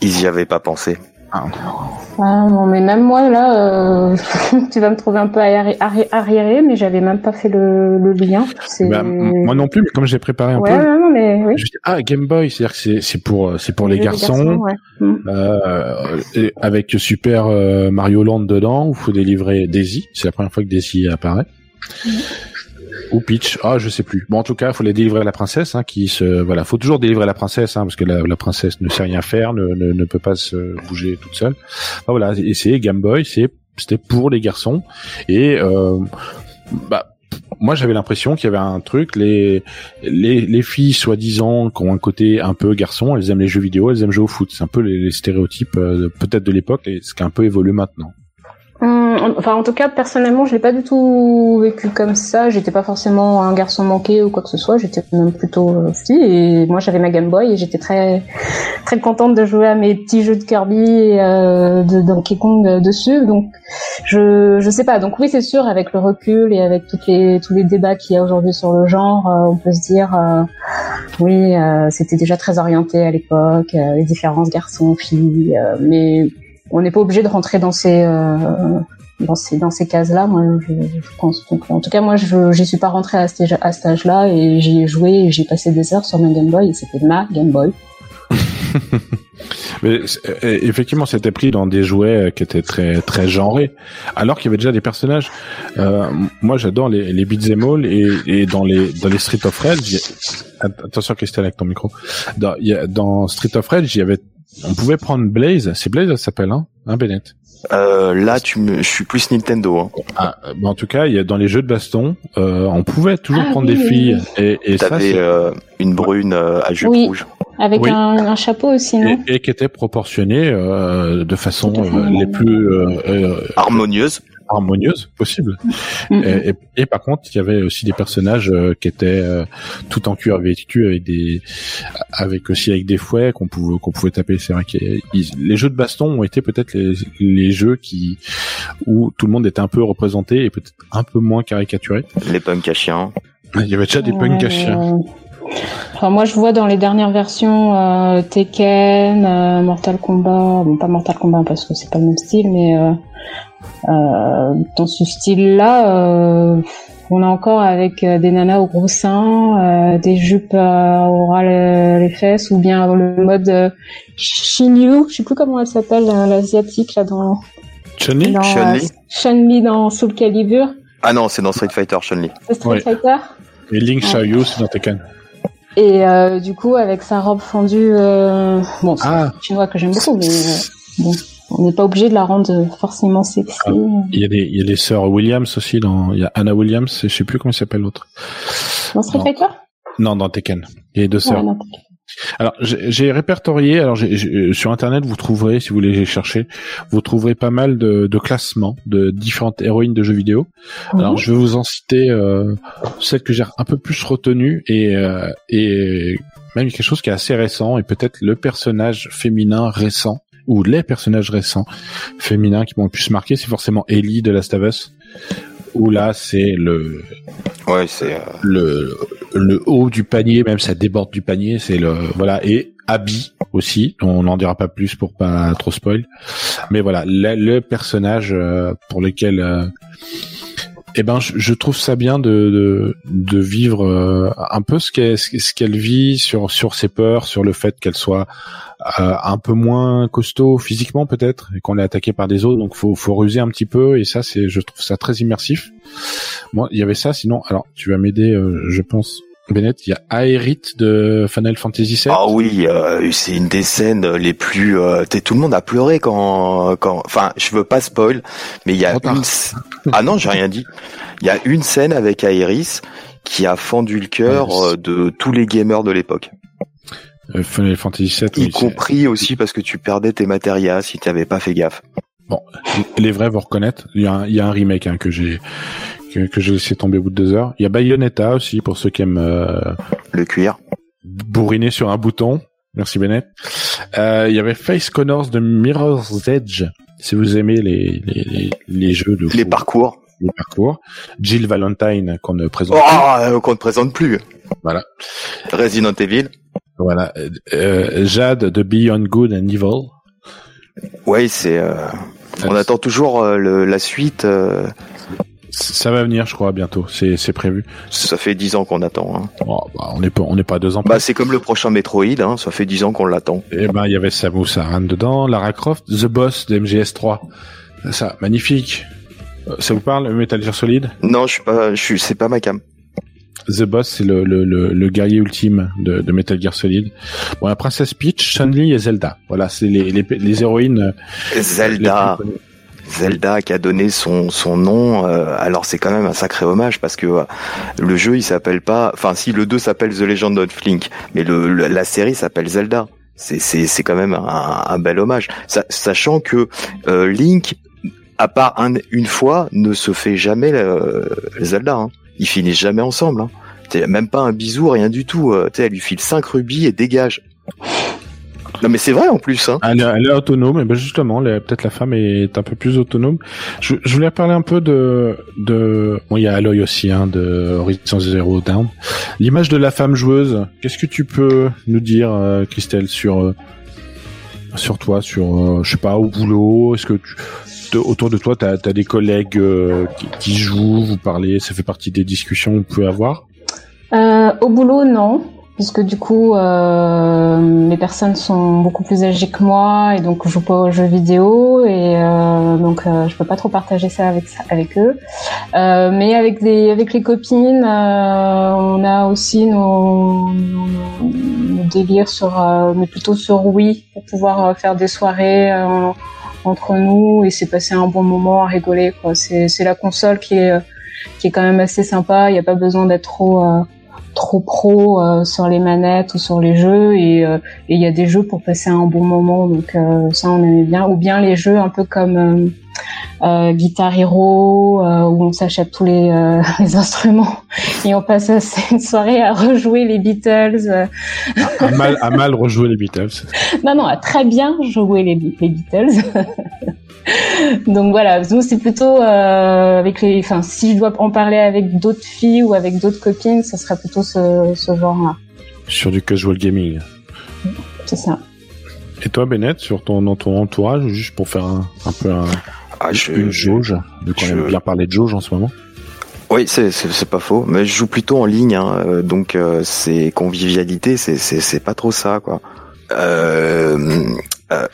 Speaker 4: Ils y avaient pas pensé.
Speaker 3: Ah, non, mais même moi, là, euh, tu vas me trouver un peu arri- arri- arriéré, mais j'avais même pas fait le, le lien.
Speaker 1: Bah, moi non plus, mais comme j'ai préparé un
Speaker 3: Ouais,
Speaker 1: peu,
Speaker 3: non, mais oui.
Speaker 1: je ah Game Boy, c'est-à-dire que c'est pour euh, c'est pour les garçons.
Speaker 3: ouais. Mm.
Speaker 1: Euh, avec Super Mario Land dedans, où faut délivrer Daisy. C'est la première fois que Daisy apparaît. Ou Peach. Ah, je sais plus. Bon, en tout cas, faut les délivrer à la princesse, hein, qui se, voilà, faut toujours délivrer la princesse, hein, parce que la, la princesse ne sait rien faire, ne, ne, ne peut pas se bouger toute seule. Ah, voilà. Et c'est Game Boy, c'est, c'était pour les garçons. Et, euh, bah, moi, j'avais l'impression qu'il y avait un truc, les, les, les filles, soi-disant, qui ont un côté un peu garçon, elles aiment les jeux vidéo, elles aiment jouer au foot. C'est un peu les, les stéréotypes, euh, peut-être de l'époque, et ce qui a un peu évolué maintenant.
Speaker 3: Hum, Enfin, en tout cas, personnellement, je l'ai pas du tout vécu comme ça. J'étais pas forcément un garçon manqué ou quoi que ce soit. J'étais même plutôt euh, fille. Et moi, j'avais ma Game Boy et j'étais très très contente de jouer à mes petits jeux de Kirby et euh, de Donkey Kong euh, dessus. Donc, je je sais pas. Donc oui, c'est sûr, avec le recul et avec toutes les tous les débats qu'il y a aujourd'hui sur le genre, euh, on peut se dire oui, c'était déjà très orienté à l'époque, les différences garçons-filles, mais on n'est pas obligé de rentrer dans ces euh, dans ces dans ces cases là moi je, je pense en tout cas moi je j'y suis pas rentrée à âge à cet âge là et j'y ai joué et j'ai passé des heures sur ma Game Boy et c'était ma Game Boy
Speaker 1: Mais euh, effectivement, c'était pris dans des jouets euh, qui étaient très très genrés, alors qu'il y avait déjà des personnages. Euh, moi, j'adore les, les beat'em all et, et dans les dans les Street of Rage. Attention, Christelle, avec ton micro. Dans, dans Street of Rage, il y avait, on pouvait prendre Blaze. C'est Blaze, ça s'appelle, hein, hein, Bennett.
Speaker 4: Euh, là, tu me, je suis plus Nintendo. Hein.
Speaker 1: Ah, en tout cas, il y a dans les jeux de baston, euh, on pouvait toujours
Speaker 3: Ah,
Speaker 1: prendre
Speaker 3: oui,
Speaker 1: des
Speaker 3: oui,
Speaker 1: filles et, et ça,
Speaker 4: T'avais
Speaker 1: c'est-
Speaker 4: euh, une brune euh, à jupe
Speaker 3: Oui.
Speaker 4: rouge.
Speaker 3: avec
Speaker 1: Oui.
Speaker 3: un, un chapeau aussi non?
Speaker 1: Et, et qui était proportionné euh, de façon euh, les plus euh, euh,
Speaker 4: Harmonieuse.
Speaker 1: Harmonieuse possible.
Speaker 3: Mhm.
Speaker 1: Et, et- et par contre, il y avait aussi des personnages euh, qui étaient euh, tout en cuir vêtus avec des, avec aussi avec des fouets qu'on pouvait qu'on pouvait taper. C'est vrai que les jeux de baston ont été peut-être les, les jeux qui où tout le monde était un peu représenté et peut-être un peu moins caricaturé.
Speaker 4: Les punks à chiens.
Speaker 1: Il y avait déjà des
Speaker 3: Ouais,
Speaker 1: punks à chiens.
Speaker 3: Enfin, moi, je vois dans les dernières versions euh, Tekken, euh, Mortal Kombat, bon pas Mortal Kombat parce que c'est pas le même style, mais euh, dans ce style-là, euh, on a encore avec euh, des nanas au gros seins, euh, des jupes euh, au ras le- les fesses, ou bien le mode euh, Shinyu, je sais plus comment elle s'appelle, euh, l'asiatique là dans,
Speaker 1: Chun-Li?
Speaker 3: dans
Speaker 4: Chun-Li.
Speaker 3: euh, Chun-Li dans Soul Calibur,
Speaker 4: Ah non, c'est dans Street Fighter Chun-Li.
Speaker 3: c'est Street
Speaker 1: Ouais.
Speaker 3: Fighter.
Speaker 1: et Link Xiaoyu, c'est dans Tekken.
Speaker 3: Et euh, du coup, avec sa robe fendue, euh, bon, c'est
Speaker 1: Ah.
Speaker 3: chinois que j'aime beaucoup, mais euh, bon, on n'est pas obligé de la rendre forcément sexy.
Speaker 1: Ah. Il y a des il y a des sœurs Williams aussi dans il y a Anna Williams et je sais plus comment s'appelle l'autre.
Speaker 3: Dans Street. Fighter?
Speaker 1: Non, dans Tekken. Il y a deux sœurs.
Speaker 3: Ouais, non.
Speaker 1: Alors j'ai répertorié. Alors j'ai- j'ai- sur internet, vous trouverez, si vous voulez chercher, vous trouverez pas mal de, de classements de différentes héroïnes de jeux vidéo. Alors
Speaker 3: Mhm.
Speaker 1: je vais vous en citer euh, celles que j'ai un peu plus retenues et euh, et même quelque chose qui est assez récent et peut-être le personnage féminin récent ou les personnages récents féminins qui m'ont le plus marqué, c'est forcément Ellie de Last of Us. Où là, c'est le,
Speaker 4: Ouais, c'est. euh,
Speaker 1: le le haut du panier, même ça déborde du panier, c'est le voilà et Abby aussi. On n'en dira pas plus pour pas trop spoil, mais voilà le, le personnage euh, pour lequel euh, eh ben je, je trouve ça bien de vivre euh, un peu ce qu'elle ce qu'elle vit sur sur ses peurs, sur le fait qu'elle soit euh, un peu moins costaud physiquement peut-être et qu'on est attaqué par des autres. Donc faut faut ruser un petit peu et ça c'est je trouve ça très immersif. Moi il y avait ça sinon alors tu vas m'aider euh, je pense Bennett, il y a Aerith de Final Fantasy VII.
Speaker 4: Ah oui, euh, c'est une des scènes les plus. Euh, t'es- tout le monde a pleuré quand, quand. Enfin, je veux pas spoil, mais il y a une. Ah non, j'ai rien dit. Il y a une scène avec Aerith qui a fendu le cœur euh, de tous les gamers de l'époque,
Speaker 1: Euh, Final Fantasy VII.
Speaker 4: y
Speaker 1: oui,
Speaker 4: compris aussi parce que tu perdais tes matérias si tu avais pas fait gaffe.
Speaker 1: les vrais vont reconnaître. Il y a un, il y a un remake hein, que j'ai que, que j'ai laissé tomber au bout de deux heures. Il y a Bayonetta aussi pour ceux qui aiment euh,
Speaker 4: Le cuir.
Speaker 1: bourriner sur un bouton. Merci Bennett. Euh, il y avait Face Connors de Mirror's Edge. Si vous aimez les les, les, les jeux de
Speaker 4: Les parcours.
Speaker 1: les parcours. Jill Valentine qu'on ne présente
Speaker 4: Oh,
Speaker 1: plus.
Speaker 4: euh, qu'on ne présente plus.
Speaker 1: Voilà.
Speaker 4: Resident Evil.
Speaker 1: Voilà. Euh, Jade de Beyond Good and Evil.
Speaker 4: Ouais, c'est. euh, on attend toujours le- la suite.
Speaker 1: Ça va venir, je crois, bientôt. C'est prévu.
Speaker 4: ça fait dix ans qu'on attend. hein.
Speaker 1: Oh, bah, on n'est pas on n'est pas à deux ans.
Speaker 4: Bah, c'est comme le prochain Metroid. Hein, ça fait dix ans qu'on l'attend.
Speaker 1: Et ben, il y avait Samus Aran dedans, Lara Croft, The Boss de MGS3. Ça, magnifique. Euh, Ça vous parle, Metal Gear Solid?
Speaker 4: Non, je suis pas. Je suis. C'est pas ma cam.
Speaker 1: The Boss, c'est le, le, le, le guerrier ultime de, de Metal Gear Solid. Bon, la princesse Peach, Chun-Li et Zelda. Voilà, c'est les, les, les héroïnes. euh,
Speaker 4: Zelda.
Speaker 1: les.
Speaker 4: Zelda qui a donné son son nom. euh, alors c'est quand même un sacré hommage parce que euh, le jeu il s'appelle pas. Enfin si le 2 s'appelle The Legend of Link, mais le, le- la série s'appelle Zelda. C'est c'est c'est quand même un, un bel hommage. Sa- sachant que euh, Link, à part un, une fois, ne se fait jamais euh, Zelda. Hein. Ils finissent jamais ensemble. Hein. Même pas un bisou, rien du tout. Euh, elle lui file cinq rubis et dégage. Non mais c'est vrai en plus. Hein.
Speaker 1: Elle, est- elle est autonome, et ben justement, peut-être la femme est un peu plus autonome. Je, je voulais parler un peu de, de, bon, il y a Aloy aussi, hein, de Horizon Zero Dawn. L'image de la femme joueuse. Qu'est-ce que tu peux nous dire, euh, Christelle, sur, euh, sur toi, sur, euh, je sais pas, au boulot. Est-ce que tu, de- autour de toi, t'as as des collègues euh, qui, qui jouent, vous parlez, ça fait partie des discussions que vous pouvez avoir?
Speaker 3: Euh, au boulot, non, puisque du coup, euh, les personnes sont beaucoup plus âgées que moi et donc je joue pas aux jeux vidéo et euh, donc euh, je peux pas trop partager ça avec avec eux. Euh, mais avec les avec les copines, euh, on a aussi nos, nos, délires sur, euh, mais plutôt sur oui, pour pouvoir faire des soirées. entre nous et c'est passer un bon moment à rigoler quoi c'est c'est la console qui est qui est quand même assez sympa il n'y a pas besoin d'être trop trop pro euh, sur les manettes ou sur les jeux et euh, et il y a des jeux pour passer un bon moment. Donc euh, ça on aimait bien. Ou bien les jeux un peu comme Guitar Hero euh, où on s'achète tous les, euh, les instruments et on passe une soirée à rejouer les Beatles euh.
Speaker 1: À mal, à mal rejouer les Beatles.
Speaker 3: non non à très bien jouer les, les Beatles donc voilà nous c'est plutôt euh, avec les enfin si je dois en parler avec d'autres filles ou avec d'autres copines ça serait plutôt ce, ce genre là
Speaker 1: Sur du casual gaming.
Speaker 3: c'est ça
Speaker 1: Et toi, Bennett, sur ton, dans ton entourage, juste pour faire un, un peu un,
Speaker 4: Ah, je,
Speaker 1: une jauge, vu qu'on
Speaker 4: je-
Speaker 1: aime bien parler de jauge en ce moment.
Speaker 4: Oui, c'est pas faux, mais je joue plutôt en ligne, hein, euh, donc euh, c'est convivialité, c'est c'est c'est pas trop ça quoi. Euh, euh,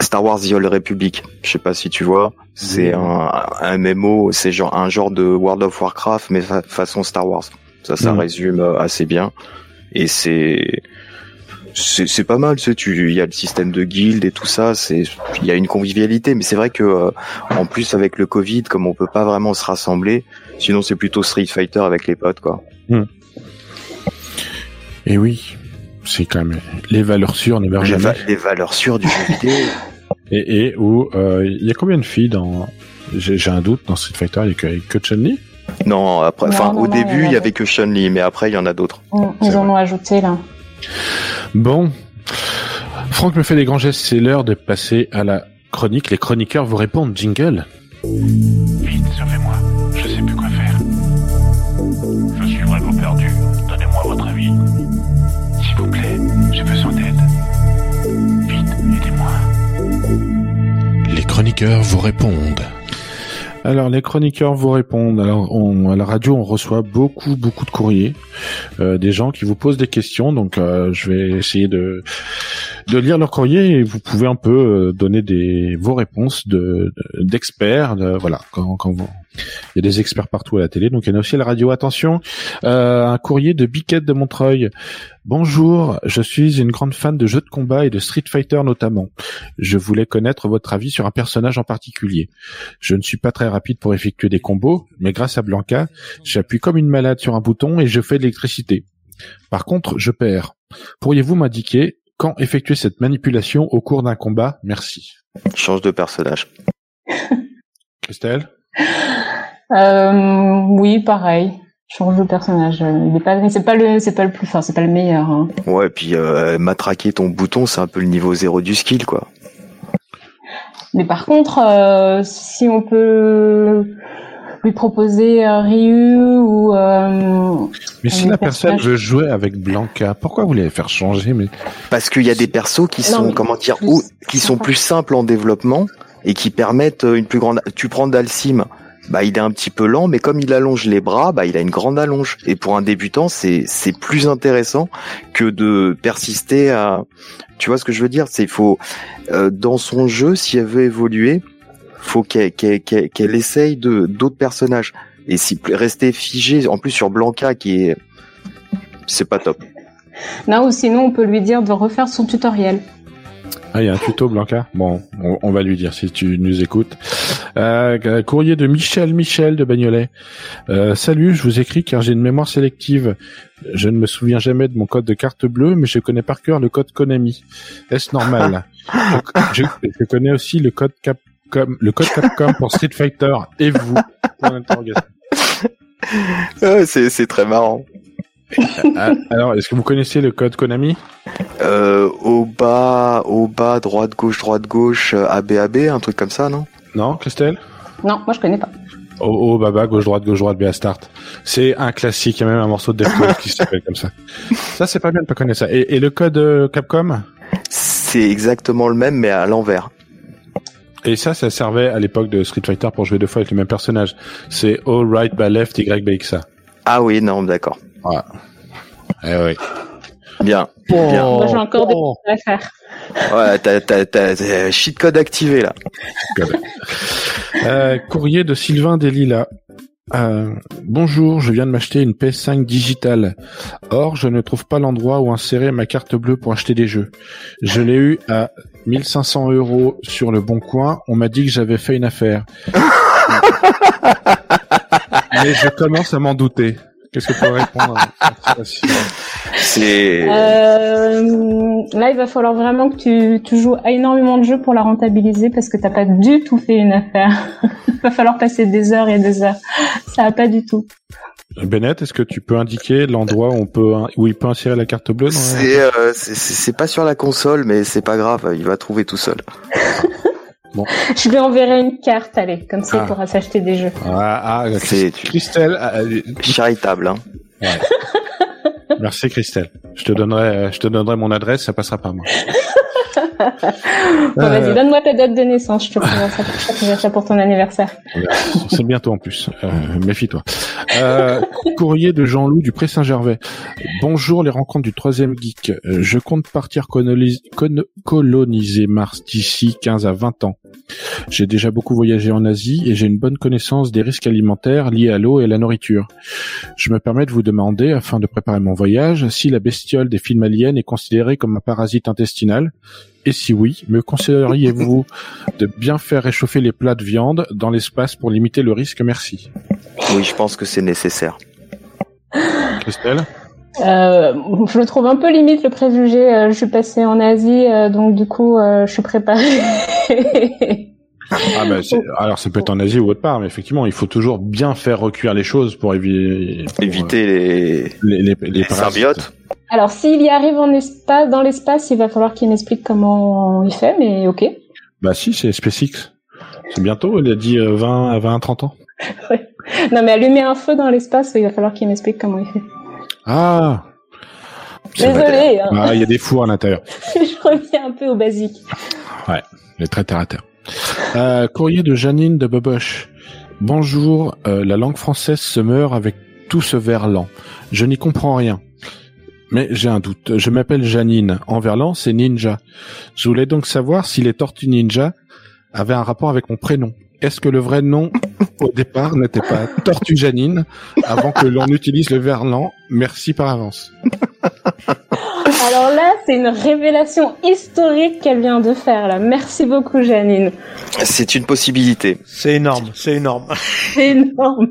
Speaker 4: Star Wars The Old Republic, je sais pas si tu vois, c'est un, un MMO, c'est genre un genre de World of Warcraft mais fa- façon Star Wars. Ça, ça
Speaker 1: Mhm.
Speaker 4: résume euh, assez bien et c'est c'est c'est pas mal, tu il y a le système de guild et tout ça, c'est il y a une convivialité, mais c'est vrai que euh, en plus avec le Covid, comme on peut pas vraiment se rassembler, sinon c'est plutôt Street Fighter avec les potes quoi.
Speaker 1: Et oui, c'est quand même les valeurs sûres ne meurent
Speaker 4: Les,
Speaker 1: jamais.
Speaker 4: va- les valeurs sûres du jeu vidéo.
Speaker 1: Et, et où euh, il y a combien de filles dans j'ai j'ai un doute dans Street Fighter, il y a que, que Chun-Li?
Speaker 4: Non, après,
Speaker 3: Non,
Speaker 4: enfin
Speaker 3: non,
Speaker 4: au
Speaker 3: non,
Speaker 4: début il y avait que Chun-Li, mais après il y en a d'autres.
Speaker 1: C'est
Speaker 3: ils en ont ajouté là
Speaker 1: Bon, Franck me fait des grands gestes, c'est l'heure de passer à la chronique. Les chroniqueurs vous répondent, jingle.
Speaker 5: Vite, sauvez-moi. Je sais plus quoi faire. Je suis vraiment perdu. Donnez-moi votre avis. S'il vous plaît, j'ai besoin d'aide. Vite, aidez-moi.
Speaker 1: Les chroniqueurs vous répondent. Alors, les chroniqueurs vous répondent. Alors, on- à la radio, on reçoit beaucoup, beaucoup de courriers, euh, des gens qui vous posent des questions. Donc, euh, je vais essayer de de lire leur courrier et vous pouvez un peu donner des vos réponses de d'experts. voilà, quand, quand vous, il y a des experts partout à la télé, donc il y en a aussi à la radio. Attention, euh, un courrier de Biquette de Montreuil. Bonjour, je suis une grande fan de jeux de combat et de Street Fighter notamment. Je voulais connaître votre avis sur un personnage en particulier. Je ne suis pas très rapide pour effectuer des combos, mais grâce à Blanca, j'appuie comme une malade sur un bouton et je fais de l'électricité. Par contre, je perds. Pourriez-vous m'indiquer quand effectuer cette manipulation au cours d'un combat? Merci.
Speaker 4: Change de personnage.
Speaker 1: Christelle?
Speaker 3: Euh, Oui, pareil. Change de personnage. c'est pas le, c'est pas le plus, enfin, c'est pas le meilleur. Hein.
Speaker 4: Ouais, puis euh, matraquer ton bouton, c'est un peu le niveau zéro du skill, quoi.
Speaker 3: Mais par contre, euh, si on peut lui proposer euh, Ryu ou. Euh,
Speaker 1: mais si la personne veut jouer avec Blanca, pourquoi vous voulez faire changer Mais
Speaker 4: parce qu'il y a des persos qui sont, comment dire, ou, qui sont plus simples en développement et qui permettent une plus grande. Tu prends Dalsim, bah il est un petit peu lent, mais comme il allonge les bras, bah il a une grande allonge. Et pour un débutant, c'est c'est plus intéressant que de persister à. Tu vois ce que je veux dire? C'est il faut euh, dans son jeu, si elle veut évoluer, faut qu'elle qu'elle qu'elle essaye de d'autres personnages. Et si rester figé, en plus sur Blanca qui est, c'est pas top.
Speaker 3: Non, ou sinon on peut lui dire de refaire son tutoriel.
Speaker 1: Ah, il y a un tuto, Blanca. Bon, on, va lui dire si tu nous écoutes. Euh, courrier de Michel Michel de Bagnolet. Euh, salut, je vous écris car j'ai une mémoire sélective. Je ne me souviens jamais de mon code de carte bleue, mais je connais par cœur le code Konami. Est-ce normal je, connais aussi le code Capcom, le code Capcom pour Street Fighter. Et vous?
Speaker 4: C'est très marrant.
Speaker 1: Ah, alors, est-ce que vous connaissez le code Konami?
Speaker 4: Euh, Au bas, au bas, droite, gauche, droite, gauche, ABAB, un truc comme ça, non?
Speaker 1: Non, Christelle?
Speaker 3: Non, moi je connais pas.
Speaker 1: Au, haut, bas, bas, gauche, droite, gauche, droite, B start. C'est un classique, il y a même un morceau de Deftones qui s'appelle comme ça. Ça, c'est pas bien de pas connaître ça. Et, le code euh, Capcom?
Speaker 4: C'est exactement le même, mais à l'envers.
Speaker 1: Et ça, ça servait à l'époque de Street Fighter pour jouer deux fois avec le même personnage. C'est all right, by left, Y, by X.
Speaker 4: Ah oui, non, d'accord.
Speaker 1: Ouais. Eh oui.
Speaker 4: Bien.
Speaker 3: bien. Moi, j'ai encore des choses à faire.
Speaker 4: Ouais, t'as, t'as, t'as, cheat code activé, là.
Speaker 1: euh, courrier de Sylvain Delila. Euh, bonjour, je viens de m'acheter une PS5 digitale. Or, je ne trouve pas l'endroit où insérer ma carte bleue pour acheter des jeux. Je l'ai eu à 1500 euros sur le bon coin. On m'a dit que j'avais fait une affaire. Mais je commence à m'en douter. Qu'est-ce que tu peux répondre à
Speaker 3: C'est. Euh, là, il va falloir vraiment que tu, tu joues à énormément de jeux pour la rentabiliser parce que t'as pas du tout fait une affaire. il va falloir passer des heures et des heures. Ça va pas du tout.
Speaker 1: Bennett, est-ce que tu peux indiquer l'endroit où on peut où il peut insérer la carte bleue
Speaker 4: C'est euh, c'est pas sur la console, mais c'est pas grave, il va trouver tout seul.
Speaker 3: Je lui enverrai une carte, allez, comme ça il ah. pourra s'acheter des jeux.
Speaker 1: Ah, ah c'est Christelle. Euh,
Speaker 4: charitable, hein.
Speaker 1: Merci Christelle. Je te donnerai, euh, je te donnerai mon adresse, ça passera par moi.
Speaker 3: bon, vas-y, donne-moi ta date de naissance, je te prends ça, ça pour ton anniversaire.
Speaker 1: C'est bientôt en plus. Euh, Méfie-toi. Euh, courrier de Jean-Loup du Pré-Saint-Gervais. Bonjour les rencontres du troisième geek. Euh, je compte partir coloniser Mars d'ici 15 à 20 ans. J'ai déjà beaucoup voyagé en Asie et j'ai une bonne connaissance des risques alimentaires liés à l'eau et à la nourriture. Je me permets de vous demander, afin de préparer mon voyage, si la bestiole des films aliens est considérée comme un parasite intestinal et si oui, me conseilleriez-vous de bien faire réchauffer les plats de viande dans l'espace pour limiter le risque? Merci.
Speaker 4: Oui, je pense que c'est nécessaire.
Speaker 1: Christelle?
Speaker 3: Euh, je le trouve un peu limite le préjugé. Euh, je suis passée en Asie, euh, donc du coup, je suis préparée.
Speaker 1: ah bah alors ça peut être en Asie ou autre part, mais effectivement, il faut toujours bien faire recuire les choses pour, éviter
Speaker 4: les,
Speaker 1: les, les, symbiotes.
Speaker 3: Alors s'il y arrive en espace, dans l'espace, il va falloir qu'il m'explique comment il fait, mais ok.
Speaker 1: Bah si, c'est SpaceX. C'est bientôt, il a dit 20 à 20 30 ans.
Speaker 3: Non mais allumer un feu dans l'espace, il va falloir qu'il m'explique comment il fait.
Speaker 1: Ah
Speaker 3: Désolé. Hein.
Speaker 1: Ah, il y a des fours à l'intérieur.
Speaker 3: Je reviens un peu au basique.
Speaker 1: Ouais, les très terre à terre. Euh, courrier de Janine de Boboche. Bonjour, euh, la langue française se meurt avec tout ce verlan. Je n'y comprends rien. Mais j'ai un doute. Je m'appelle Janine. En verlan, c'est ninja. Je voulais donc savoir si les tortues ninja avaient un rapport avec mon prénom. Est-ce que le vrai nom au départ n'était pas Tortue Janine avant que l'on utilise le verlan Merci par avance.
Speaker 3: Alors là, c'est une révélation historique qu'elle vient de faire là. Merci beaucoup, Janine.
Speaker 4: C'est une possibilité.
Speaker 2: C'est énorme, c'est énorme.
Speaker 3: C'est énorme.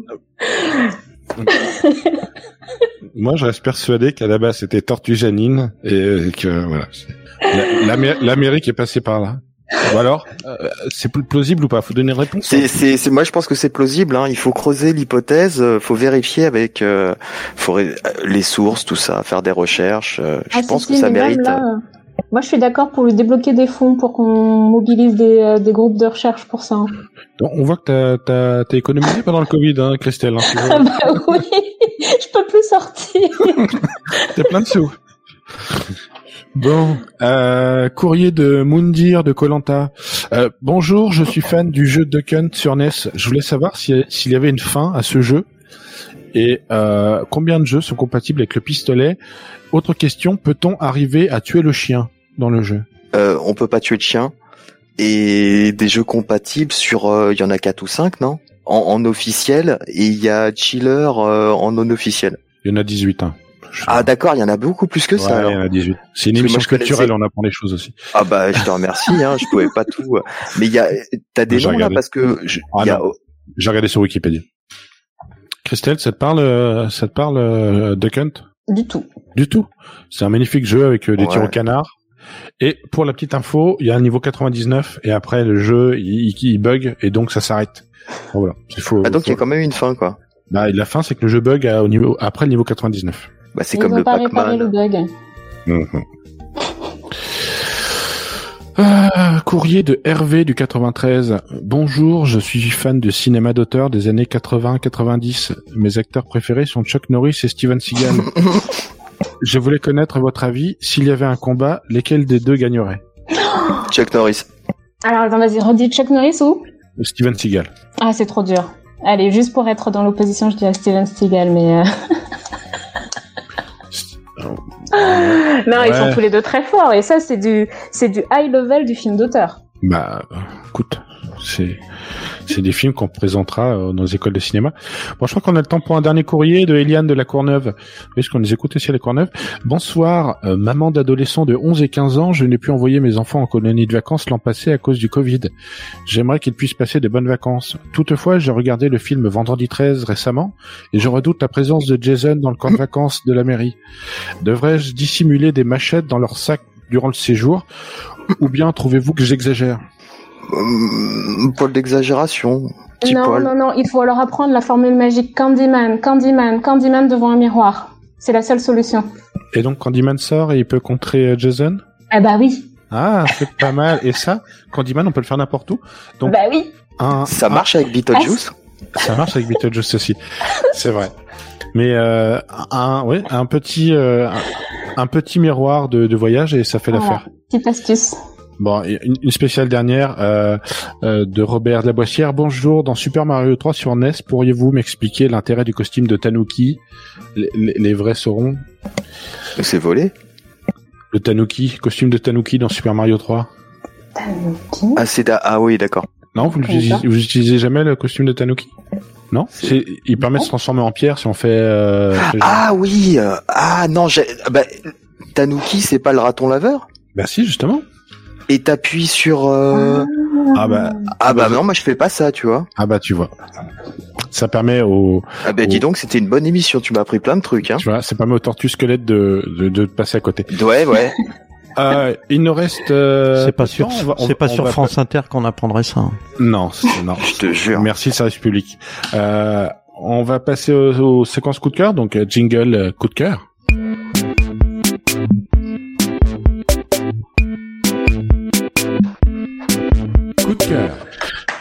Speaker 1: Moi, je reste persuadé qu'à la base, c'était Tortue Janine et que voilà. La- l'Amé- L'Amérique est passée par là. Ou alors, euh, c'est plus plausible ou pas? Faut donner une réponse.
Speaker 4: C'est, c'est, c'est- moi je pense que c'est plausible. Hein. Il faut creuser l'hypothèse, euh, faut vérifier avec, euh, faut ré- euh, les sources, tout ça, faire des recherches. euh, je
Speaker 3: Ah,
Speaker 4: pense
Speaker 3: si,
Speaker 4: que ça mérite.
Speaker 3: là, euh, moi, je suis d'accord pour lui débloquer des fonds pour qu'on mobilise des, euh, des groupes de recherche pour ça. hein.
Speaker 1: Donc, on voit que t'as, t'as, t'as économisé pendant le Covid, hein, Christelle. Hein, tu vois.
Speaker 3: Ah bah oui, je peux plus sortir.
Speaker 1: T'as plein de sous. Bon, euh, courrier de Moundir de Colanta. Euh, bonjour, je suis fan du jeu Duck Hunt sur NES. Je voulais savoir si- s'il y avait une fin à ce jeu et euh, combien de jeux sont compatibles avec le pistolet. Autre question, peut-on arriver à tuer le chien dans le jeu?
Speaker 4: Euh, on peut pas tuer de chien. Et des jeux compatibles sur, euh, il y en a quatre ou cinq, non? En, en officiel et il y a Chiller euh, en non officiel.
Speaker 1: Il y en a 18. Hein.
Speaker 4: Ah d'accord, il y en a beaucoup plus que
Speaker 1: Ouais,
Speaker 4: ça. alors.
Speaker 1: il y en a 18. C'est une émission culturelle, on apprend les choses aussi.
Speaker 4: Ah bah je te remercie, hein, je pouvais pas tout. euh. Mais il y a, t'as des
Speaker 1: J'ai
Speaker 4: noms là parce que je,
Speaker 1: Ah
Speaker 4: y a-.
Speaker 1: J'ai regardé sur Wikipédia. Christelle, ça te parle, euh, ça te parle euh, Duck Hunt
Speaker 3: Du tout.
Speaker 1: Du tout. C'est un magnifique jeu avec euh, des
Speaker 4: Ouais.
Speaker 1: tirs au canard. Et pour la petite info, il y a un niveau 99 et après le jeu il, il- il bug et donc ça s'arrête. Bon, voilà. Il faut,
Speaker 4: ah, donc il y a quand même une fin quoi.
Speaker 1: bah, la fin c'est que le jeu bug à- au niveau après le niveau 99.
Speaker 4: Bah c'est
Speaker 3: Ils
Speaker 4: comme
Speaker 3: ont
Speaker 4: le
Speaker 3: pas réparé le bug.
Speaker 1: Ah, courrier de Hervé du 93. Bonjour, je suis fan de cinéma d'auteur des années 80-90. Mes acteurs préférés sont Chuck Norris et Steven Seagal. je voulais connaître votre avis. S'il y avait un combat, lesquels des deux gagnerait?
Speaker 4: Chuck Norris.
Speaker 3: Alors, attends, vas-y, redis Chuck Norris ou?
Speaker 1: Steven Seagal.
Speaker 3: Ah, c'est trop dur. Allez, juste pour être dans l'opposition, je dirais Steven Seagal, mais... euh, non, ils sont tous les deux très forts, et ça, c'est du, c'est du high level du film d'auteur.
Speaker 1: Bah, écoute, c'est des films qu'on présentera euh, dans les écoles de cinéma. Bon, je crois qu'on a le temps pour un dernier courrier de Eliane de la Courneuve. Est-ce qu'on les écoute aussi à la Courneuve Bonsoir, euh, maman d'adolescents de 11 et 15 ans, je n'ai pu envoyer mes enfants en colonie de vacances l'an passé à cause du Covid. J'aimerais qu'ils puissent passer de bonnes vacances. Toutefois, j'ai regardé le film Vendredi 13 récemment et je redoute la présence de Jason dans le camp de vacances de la mairie. Devrais-je dissimuler des machettes dans leur sac durant le séjour ou bien trouvez-vous que j'exagère?
Speaker 4: Hum, Paul d'exagération.
Speaker 3: Non, non, non, il faut leur apprendre la formule magique Candyman, Candyman, Candyman devant un miroir. C'est la seule solution.
Speaker 1: Et donc Candyman sort et il peut contrer euh, Jason?
Speaker 3: Ah bah oui,
Speaker 1: Ah, c'est pas mal. Et ça, Candyman, on peut le faire n'importe où. Donc
Speaker 3: bah oui.
Speaker 1: un,
Speaker 4: Ça
Speaker 1: un-
Speaker 4: marche avec Beetlejuice?
Speaker 1: Ça marche avec Beetlejuice aussi. C'est vrai. Mais euh, un, ouais, un petit, euh, un, un petit miroir de, de voyage et ça fait
Speaker 3: Voilà.
Speaker 1: l'affaire.
Speaker 3: Petite astuce.
Speaker 1: Bon, une, une spéciale dernière euh, euh, de Robert Laboissière. Bonjour, dans Super Mario 3 sur NES, pourriez-vous m'expliquer l'intérêt du costume de Tanuki? Les, les- les vrais sauront.
Speaker 4: C'est volé
Speaker 1: Le Tanuki, costume de Tanuki dans Super Mario 3.
Speaker 3: Tanuki.
Speaker 4: Ah, c'est da- ah oui, d'accord.
Speaker 1: Non, vous
Speaker 3: Je connais
Speaker 1: l'utilisez,
Speaker 3: pas.
Speaker 1: vous utilisez jamais le costume de Tanuki? Non?
Speaker 4: C'est-
Speaker 1: il permet de se transformer en pierre si on fait. Euh.
Speaker 4: Ah oui, euh, ah non, j'ai, bah, Tanuki, c'est pas le raton laveur?
Speaker 1: Bah si, justement.
Speaker 4: Et t'appuies sur. euh,
Speaker 1: Ah bah,
Speaker 4: Ah bah non, moi je fais pas ça, tu vois.
Speaker 1: ah bah tu vois. Ça permet au,
Speaker 4: Ah bah dis donc, c'était une bonne émission. Tu m'as appris plein de trucs, hein.
Speaker 1: tu vois, ça permet au tortue squelette de, de, de passer à côté.
Speaker 4: Ouais, ouais.
Speaker 1: Euh, il nous reste. euh,
Speaker 2: c'est pas sur, c'est pas
Speaker 1: on
Speaker 2: sur France Inter qu'on apprendrait ça. hein.
Speaker 1: Non, c'est- non.
Speaker 4: Je te jure.
Speaker 1: Merci service public. Euh, on va passer aux, aux séquences coup de cœur, donc jingle coup de cœur. De cœur.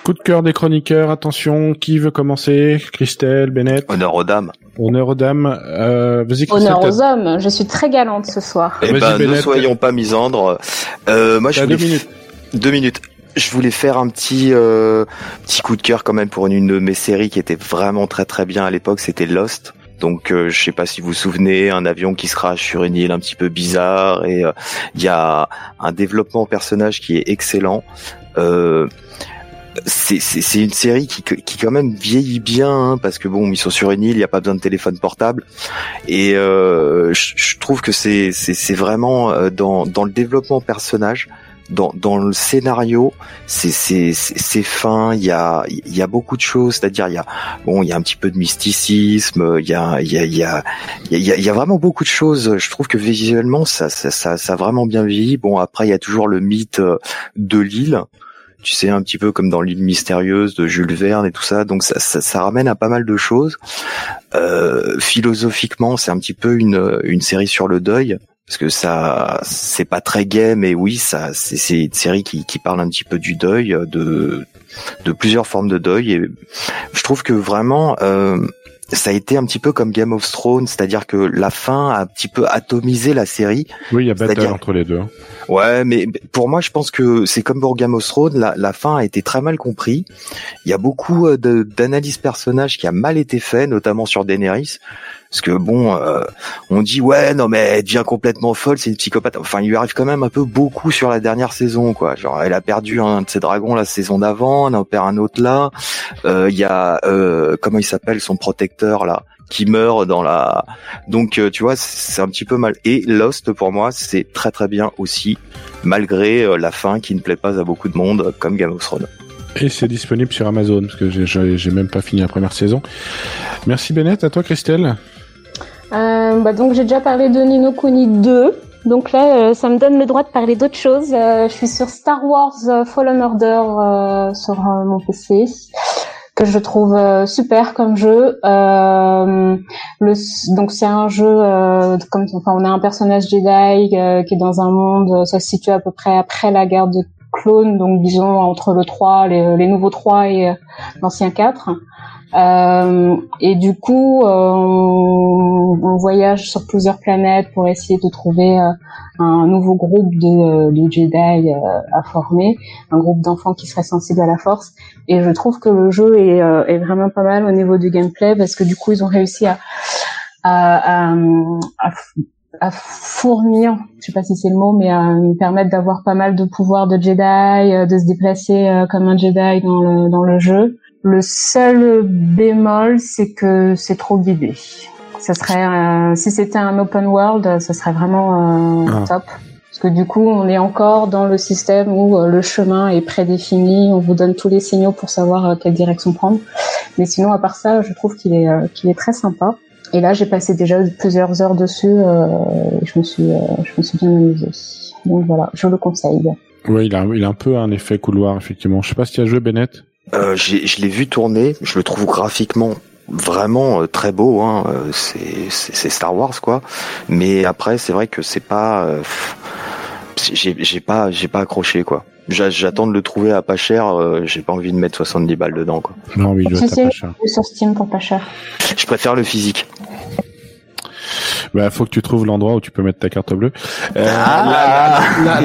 Speaker 1: Coup de cœur des chroniqueurs. Attention, qui veut commencer? Christelle, Bennett,
Speaker 4: Honneur aux dames.
Speaker 1: honneur aux dames. Euh.
Speaker 3: Honneur aux hommes, je suis très galante ce soir.
Speaker 4: Eh
Speaker 1: Vas-y,
Speaker 4: ben, ne
Speaker 1: Bennett.
Speaker 4: soyons pas misandres. Euh, moi, je
Speaker 1: T'as
Speaker 4: voulais
Speaker 1: deux minutes.
Speaker 4: Deux minutes. Je voulais faire un petit euh, petit coup de cœur quand même pour une, une de mes séries qui était vraiment très très bien à l'époque. C'était Lost. Donc je sais pas si vous vous souvenez, un avion qui se crache sur une île un petit peu bizarre et il y a un développement personnage qui est excellent. Euh, c'est une série qui, qui quand même vieillit bien hein, parce que bon ils sont sur une île, il n'y a pas besoin de téléphone portable et euh, je, trouve que c'est vraiment euh, dans dans le développement personnage, dans dans le scénario, c'est fin, il y a y a beaucoup de choses, c'est-à-dire il y a bon il y a un petit peu de mysticisme, il y a y a y a il y y a vraiment beaucoup de choses. Je trouve que visuellement ça ça ça, ça a vraiment bien vieilli. Bon après il y a toujours le mythe euh, de l'île tu sais, un petit peu comme dans l'île mystérieuse de Jules Verne et tout ça. Donc ça, ça, ramène à pas mal de choses. Euh, philosophiquement, c'est un petit peu une, une série sur le deuil. Parce que ça, c'est pas très gay, mais oui, ça, c'est une série qui, qui parle un petit peu du deuil, de, de plusieurs formes de deuil. Et je trouve que vraiment, euh, ça a été un petit peu comme Game of Thrones, c'est-à-dire que la fin a un petit peu atomisé la série.
Speaker 1: Oui, il y a bataille entre les deux.
Speaker 4: Ouais, mais pour moi, je pense que c'est comme pour Game la, fin a été très mal compris. Il y a beaucoup euh, d'analyses personnages qui a mal été fait, notamment sur Daenerys. Parce que bon, euh, on dit ouais, non mais elle devient complètement folle, c'est une psychopathe. Enfin, il lui arrive quand même un peu beaucoup sur la dernière saison, quoi. Genre, elle a perdu un de ses dragons la saison d'avant, on en perd un autre là. Euh, il y a comment il s'appelle son protecteur là? Qui meurt dans la. Donc euh, tu vois, c'est un petit peu mal. Et Lost pour moi, c'est très très bien aussi, malgré euh, la fin qui ne plaît pas à beaucoup de monde, comme Game of Thrones.
Speaker 1: Et c'est disponible sur Amazon parce que j'ai même pas fini la première saison. Merci Bennett, à toi Christelle.
Speaker 3: Euh, bah donc j'ai déjà parlé de Nino Kuni 2. Donc là, ça me donne le droit de parler d'autres choses. je suis sur Star Wars Fallen Order sur mon PC que je trouve euh, super comme jeu. Euh, le, donc c'est un jeu euh, comme enfin on a un personnage Jedi qui est dans un monde, ça se situe à peu près après la guerre de clones, donc disons entre le 3, les, les nouveaux 3 et l'ancien 4. Euh, et du coup, euh, on, voyage sur plusieurs planètes pour essayer de trouver euh, un nouveau groupe de, de Jedi à former, un groupe d'enfants qui seraient sensibles à la force. Et je trouve que le jeu est, est, vraiment pas mal au niveau du gameplay parce que du coup, ils ont réussi à, à, à, à fournir, je sais pas si c'est le mot, mais à nous permettre d'avoir pas mal de pouvoirs de Jedi, de se déplacer comme un Jedi dans le, dans le jeu. Le seul bémol, c'est que c'est trop guidé. Ça serait, euh, si c'était un open world, ça serait vraiment euh, ah. top. Parce que du coup, on est encore dans le système où euh, le chemin est prédéfini, on vous donne tous les signaux pour savoir quelle direction prendre. Mais sinon, à part ça, je trouve qu'il est, qu'il est très sympa. Et là, j'ai passé déjà plusieurs heures dessus. et je me suis, je me suis bien amusée. Donc voilà, je le conseille.
Speaker 1: Oui, il a, il a un peu un effet couloir, effectivement. Je sais pas si tu as joué Bennett.
Speaker 4: Euh, je l'ai vu tourner, je le trouve graphiquement vraiment euh, très beau, hein. Euh, c'est Star Wars quoi. Mais après, c'est vrai que c'est pas, euh, j'ai pas, j'ai pas accroché quoi. J'attends de le trouver à pas cher. j'ai pas envie de mettre 70 balles dedans quoi.
Speaker 1: Non, oui, je pas cher.
Speaker 3: sur Steam pour pas cher.
Speaker 4: Je préfère le physique.
Speaker 1: Bah, faut que tu trouves l'endroit où tu peux mettre ta carte bleue.
Speaker 4: Euh, ah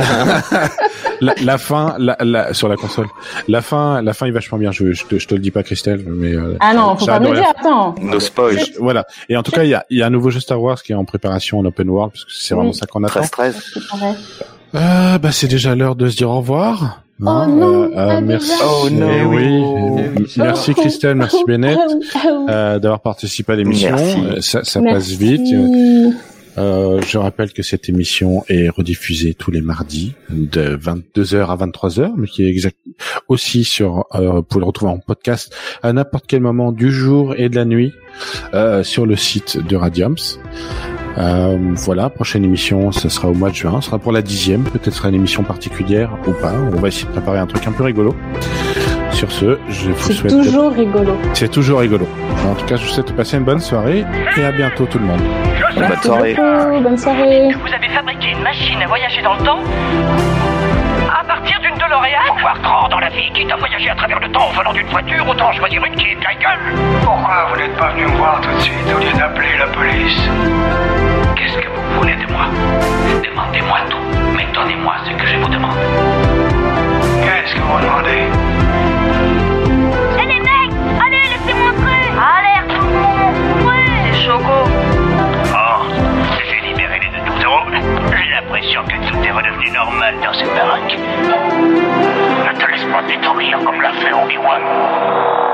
Speaker 1: la, fin, la, sur la console. La fin, la fin est vachement bien. Je, je, te, je te le dis pas, Christelle, mais.
Speaker 3: Euh, ah non, faut pas me dire. Attends.
Speaker 4: No spoil.
Speaker 1: Voilà. Et en tout cas, il y a, y a un nouveau jeu Star Wars qui est en préparation en open world, parce que c'est vraiment ça qu'on attend.
Speaker 4: 13
Speaker 1: Euh, bah, c'est déjà l'heure de se dire au revoir.
Speaker 3: Oh non,
Speaker 1: euh, euh merci. Oh non. Eh oui, merci Christelle, merci Bennett euh, d'avoir participé à l'émission. Ça, ça passe vite. Euh, je rappelle que cette émission est rediffusée tous les mardis de 22h à 23h, mais qui est exact aussi sur, euh, pour le retrouver en podcast à n'importe quel moment du jour et de la nuit euh, sur le site de Radiums. Euh, voilà, prochaine émission, ce sera au mois de juin, ce sera pour la dixième, peut-être sera une émission particulière ou pas. On va essayer de préparer un truc un peu rigolo. Sur ce, je vous souhaite.
Speaker 3: C'est toujours rigolo.
Speaker 1: C'est toujours rigolo. En tout cas, je vous souhaite de passer une bonne soirée et à bientôt tout le monde.
Speaker 4: bonne soirée.
Speaker 3: bonne soirée.
Speaker 6: Vous avez fabriqué une machine à voyager dans le temps? À partir d'une DeLorean. Pour voir grand dans la vie, quitte à voyager à travers le temps en volant d'une voiture, autant choisir une qui est de la gueule.
Speaker 7: Pourquoi vous n'êtes pas venu me voir tout de suite au lieu d'appeler la police?
Speaker 6: Qu'est-ce que vous voulez de moi? Demandez-moi tout, mais donnez-moi ce que je vous demande.
Speaker 7: Qu'est-ce que vous demandez?
Speaker 6: Tout est redevenu normal dans cette baraque. Ne te laisse pas détruire comme l'a fait Obi-Wan.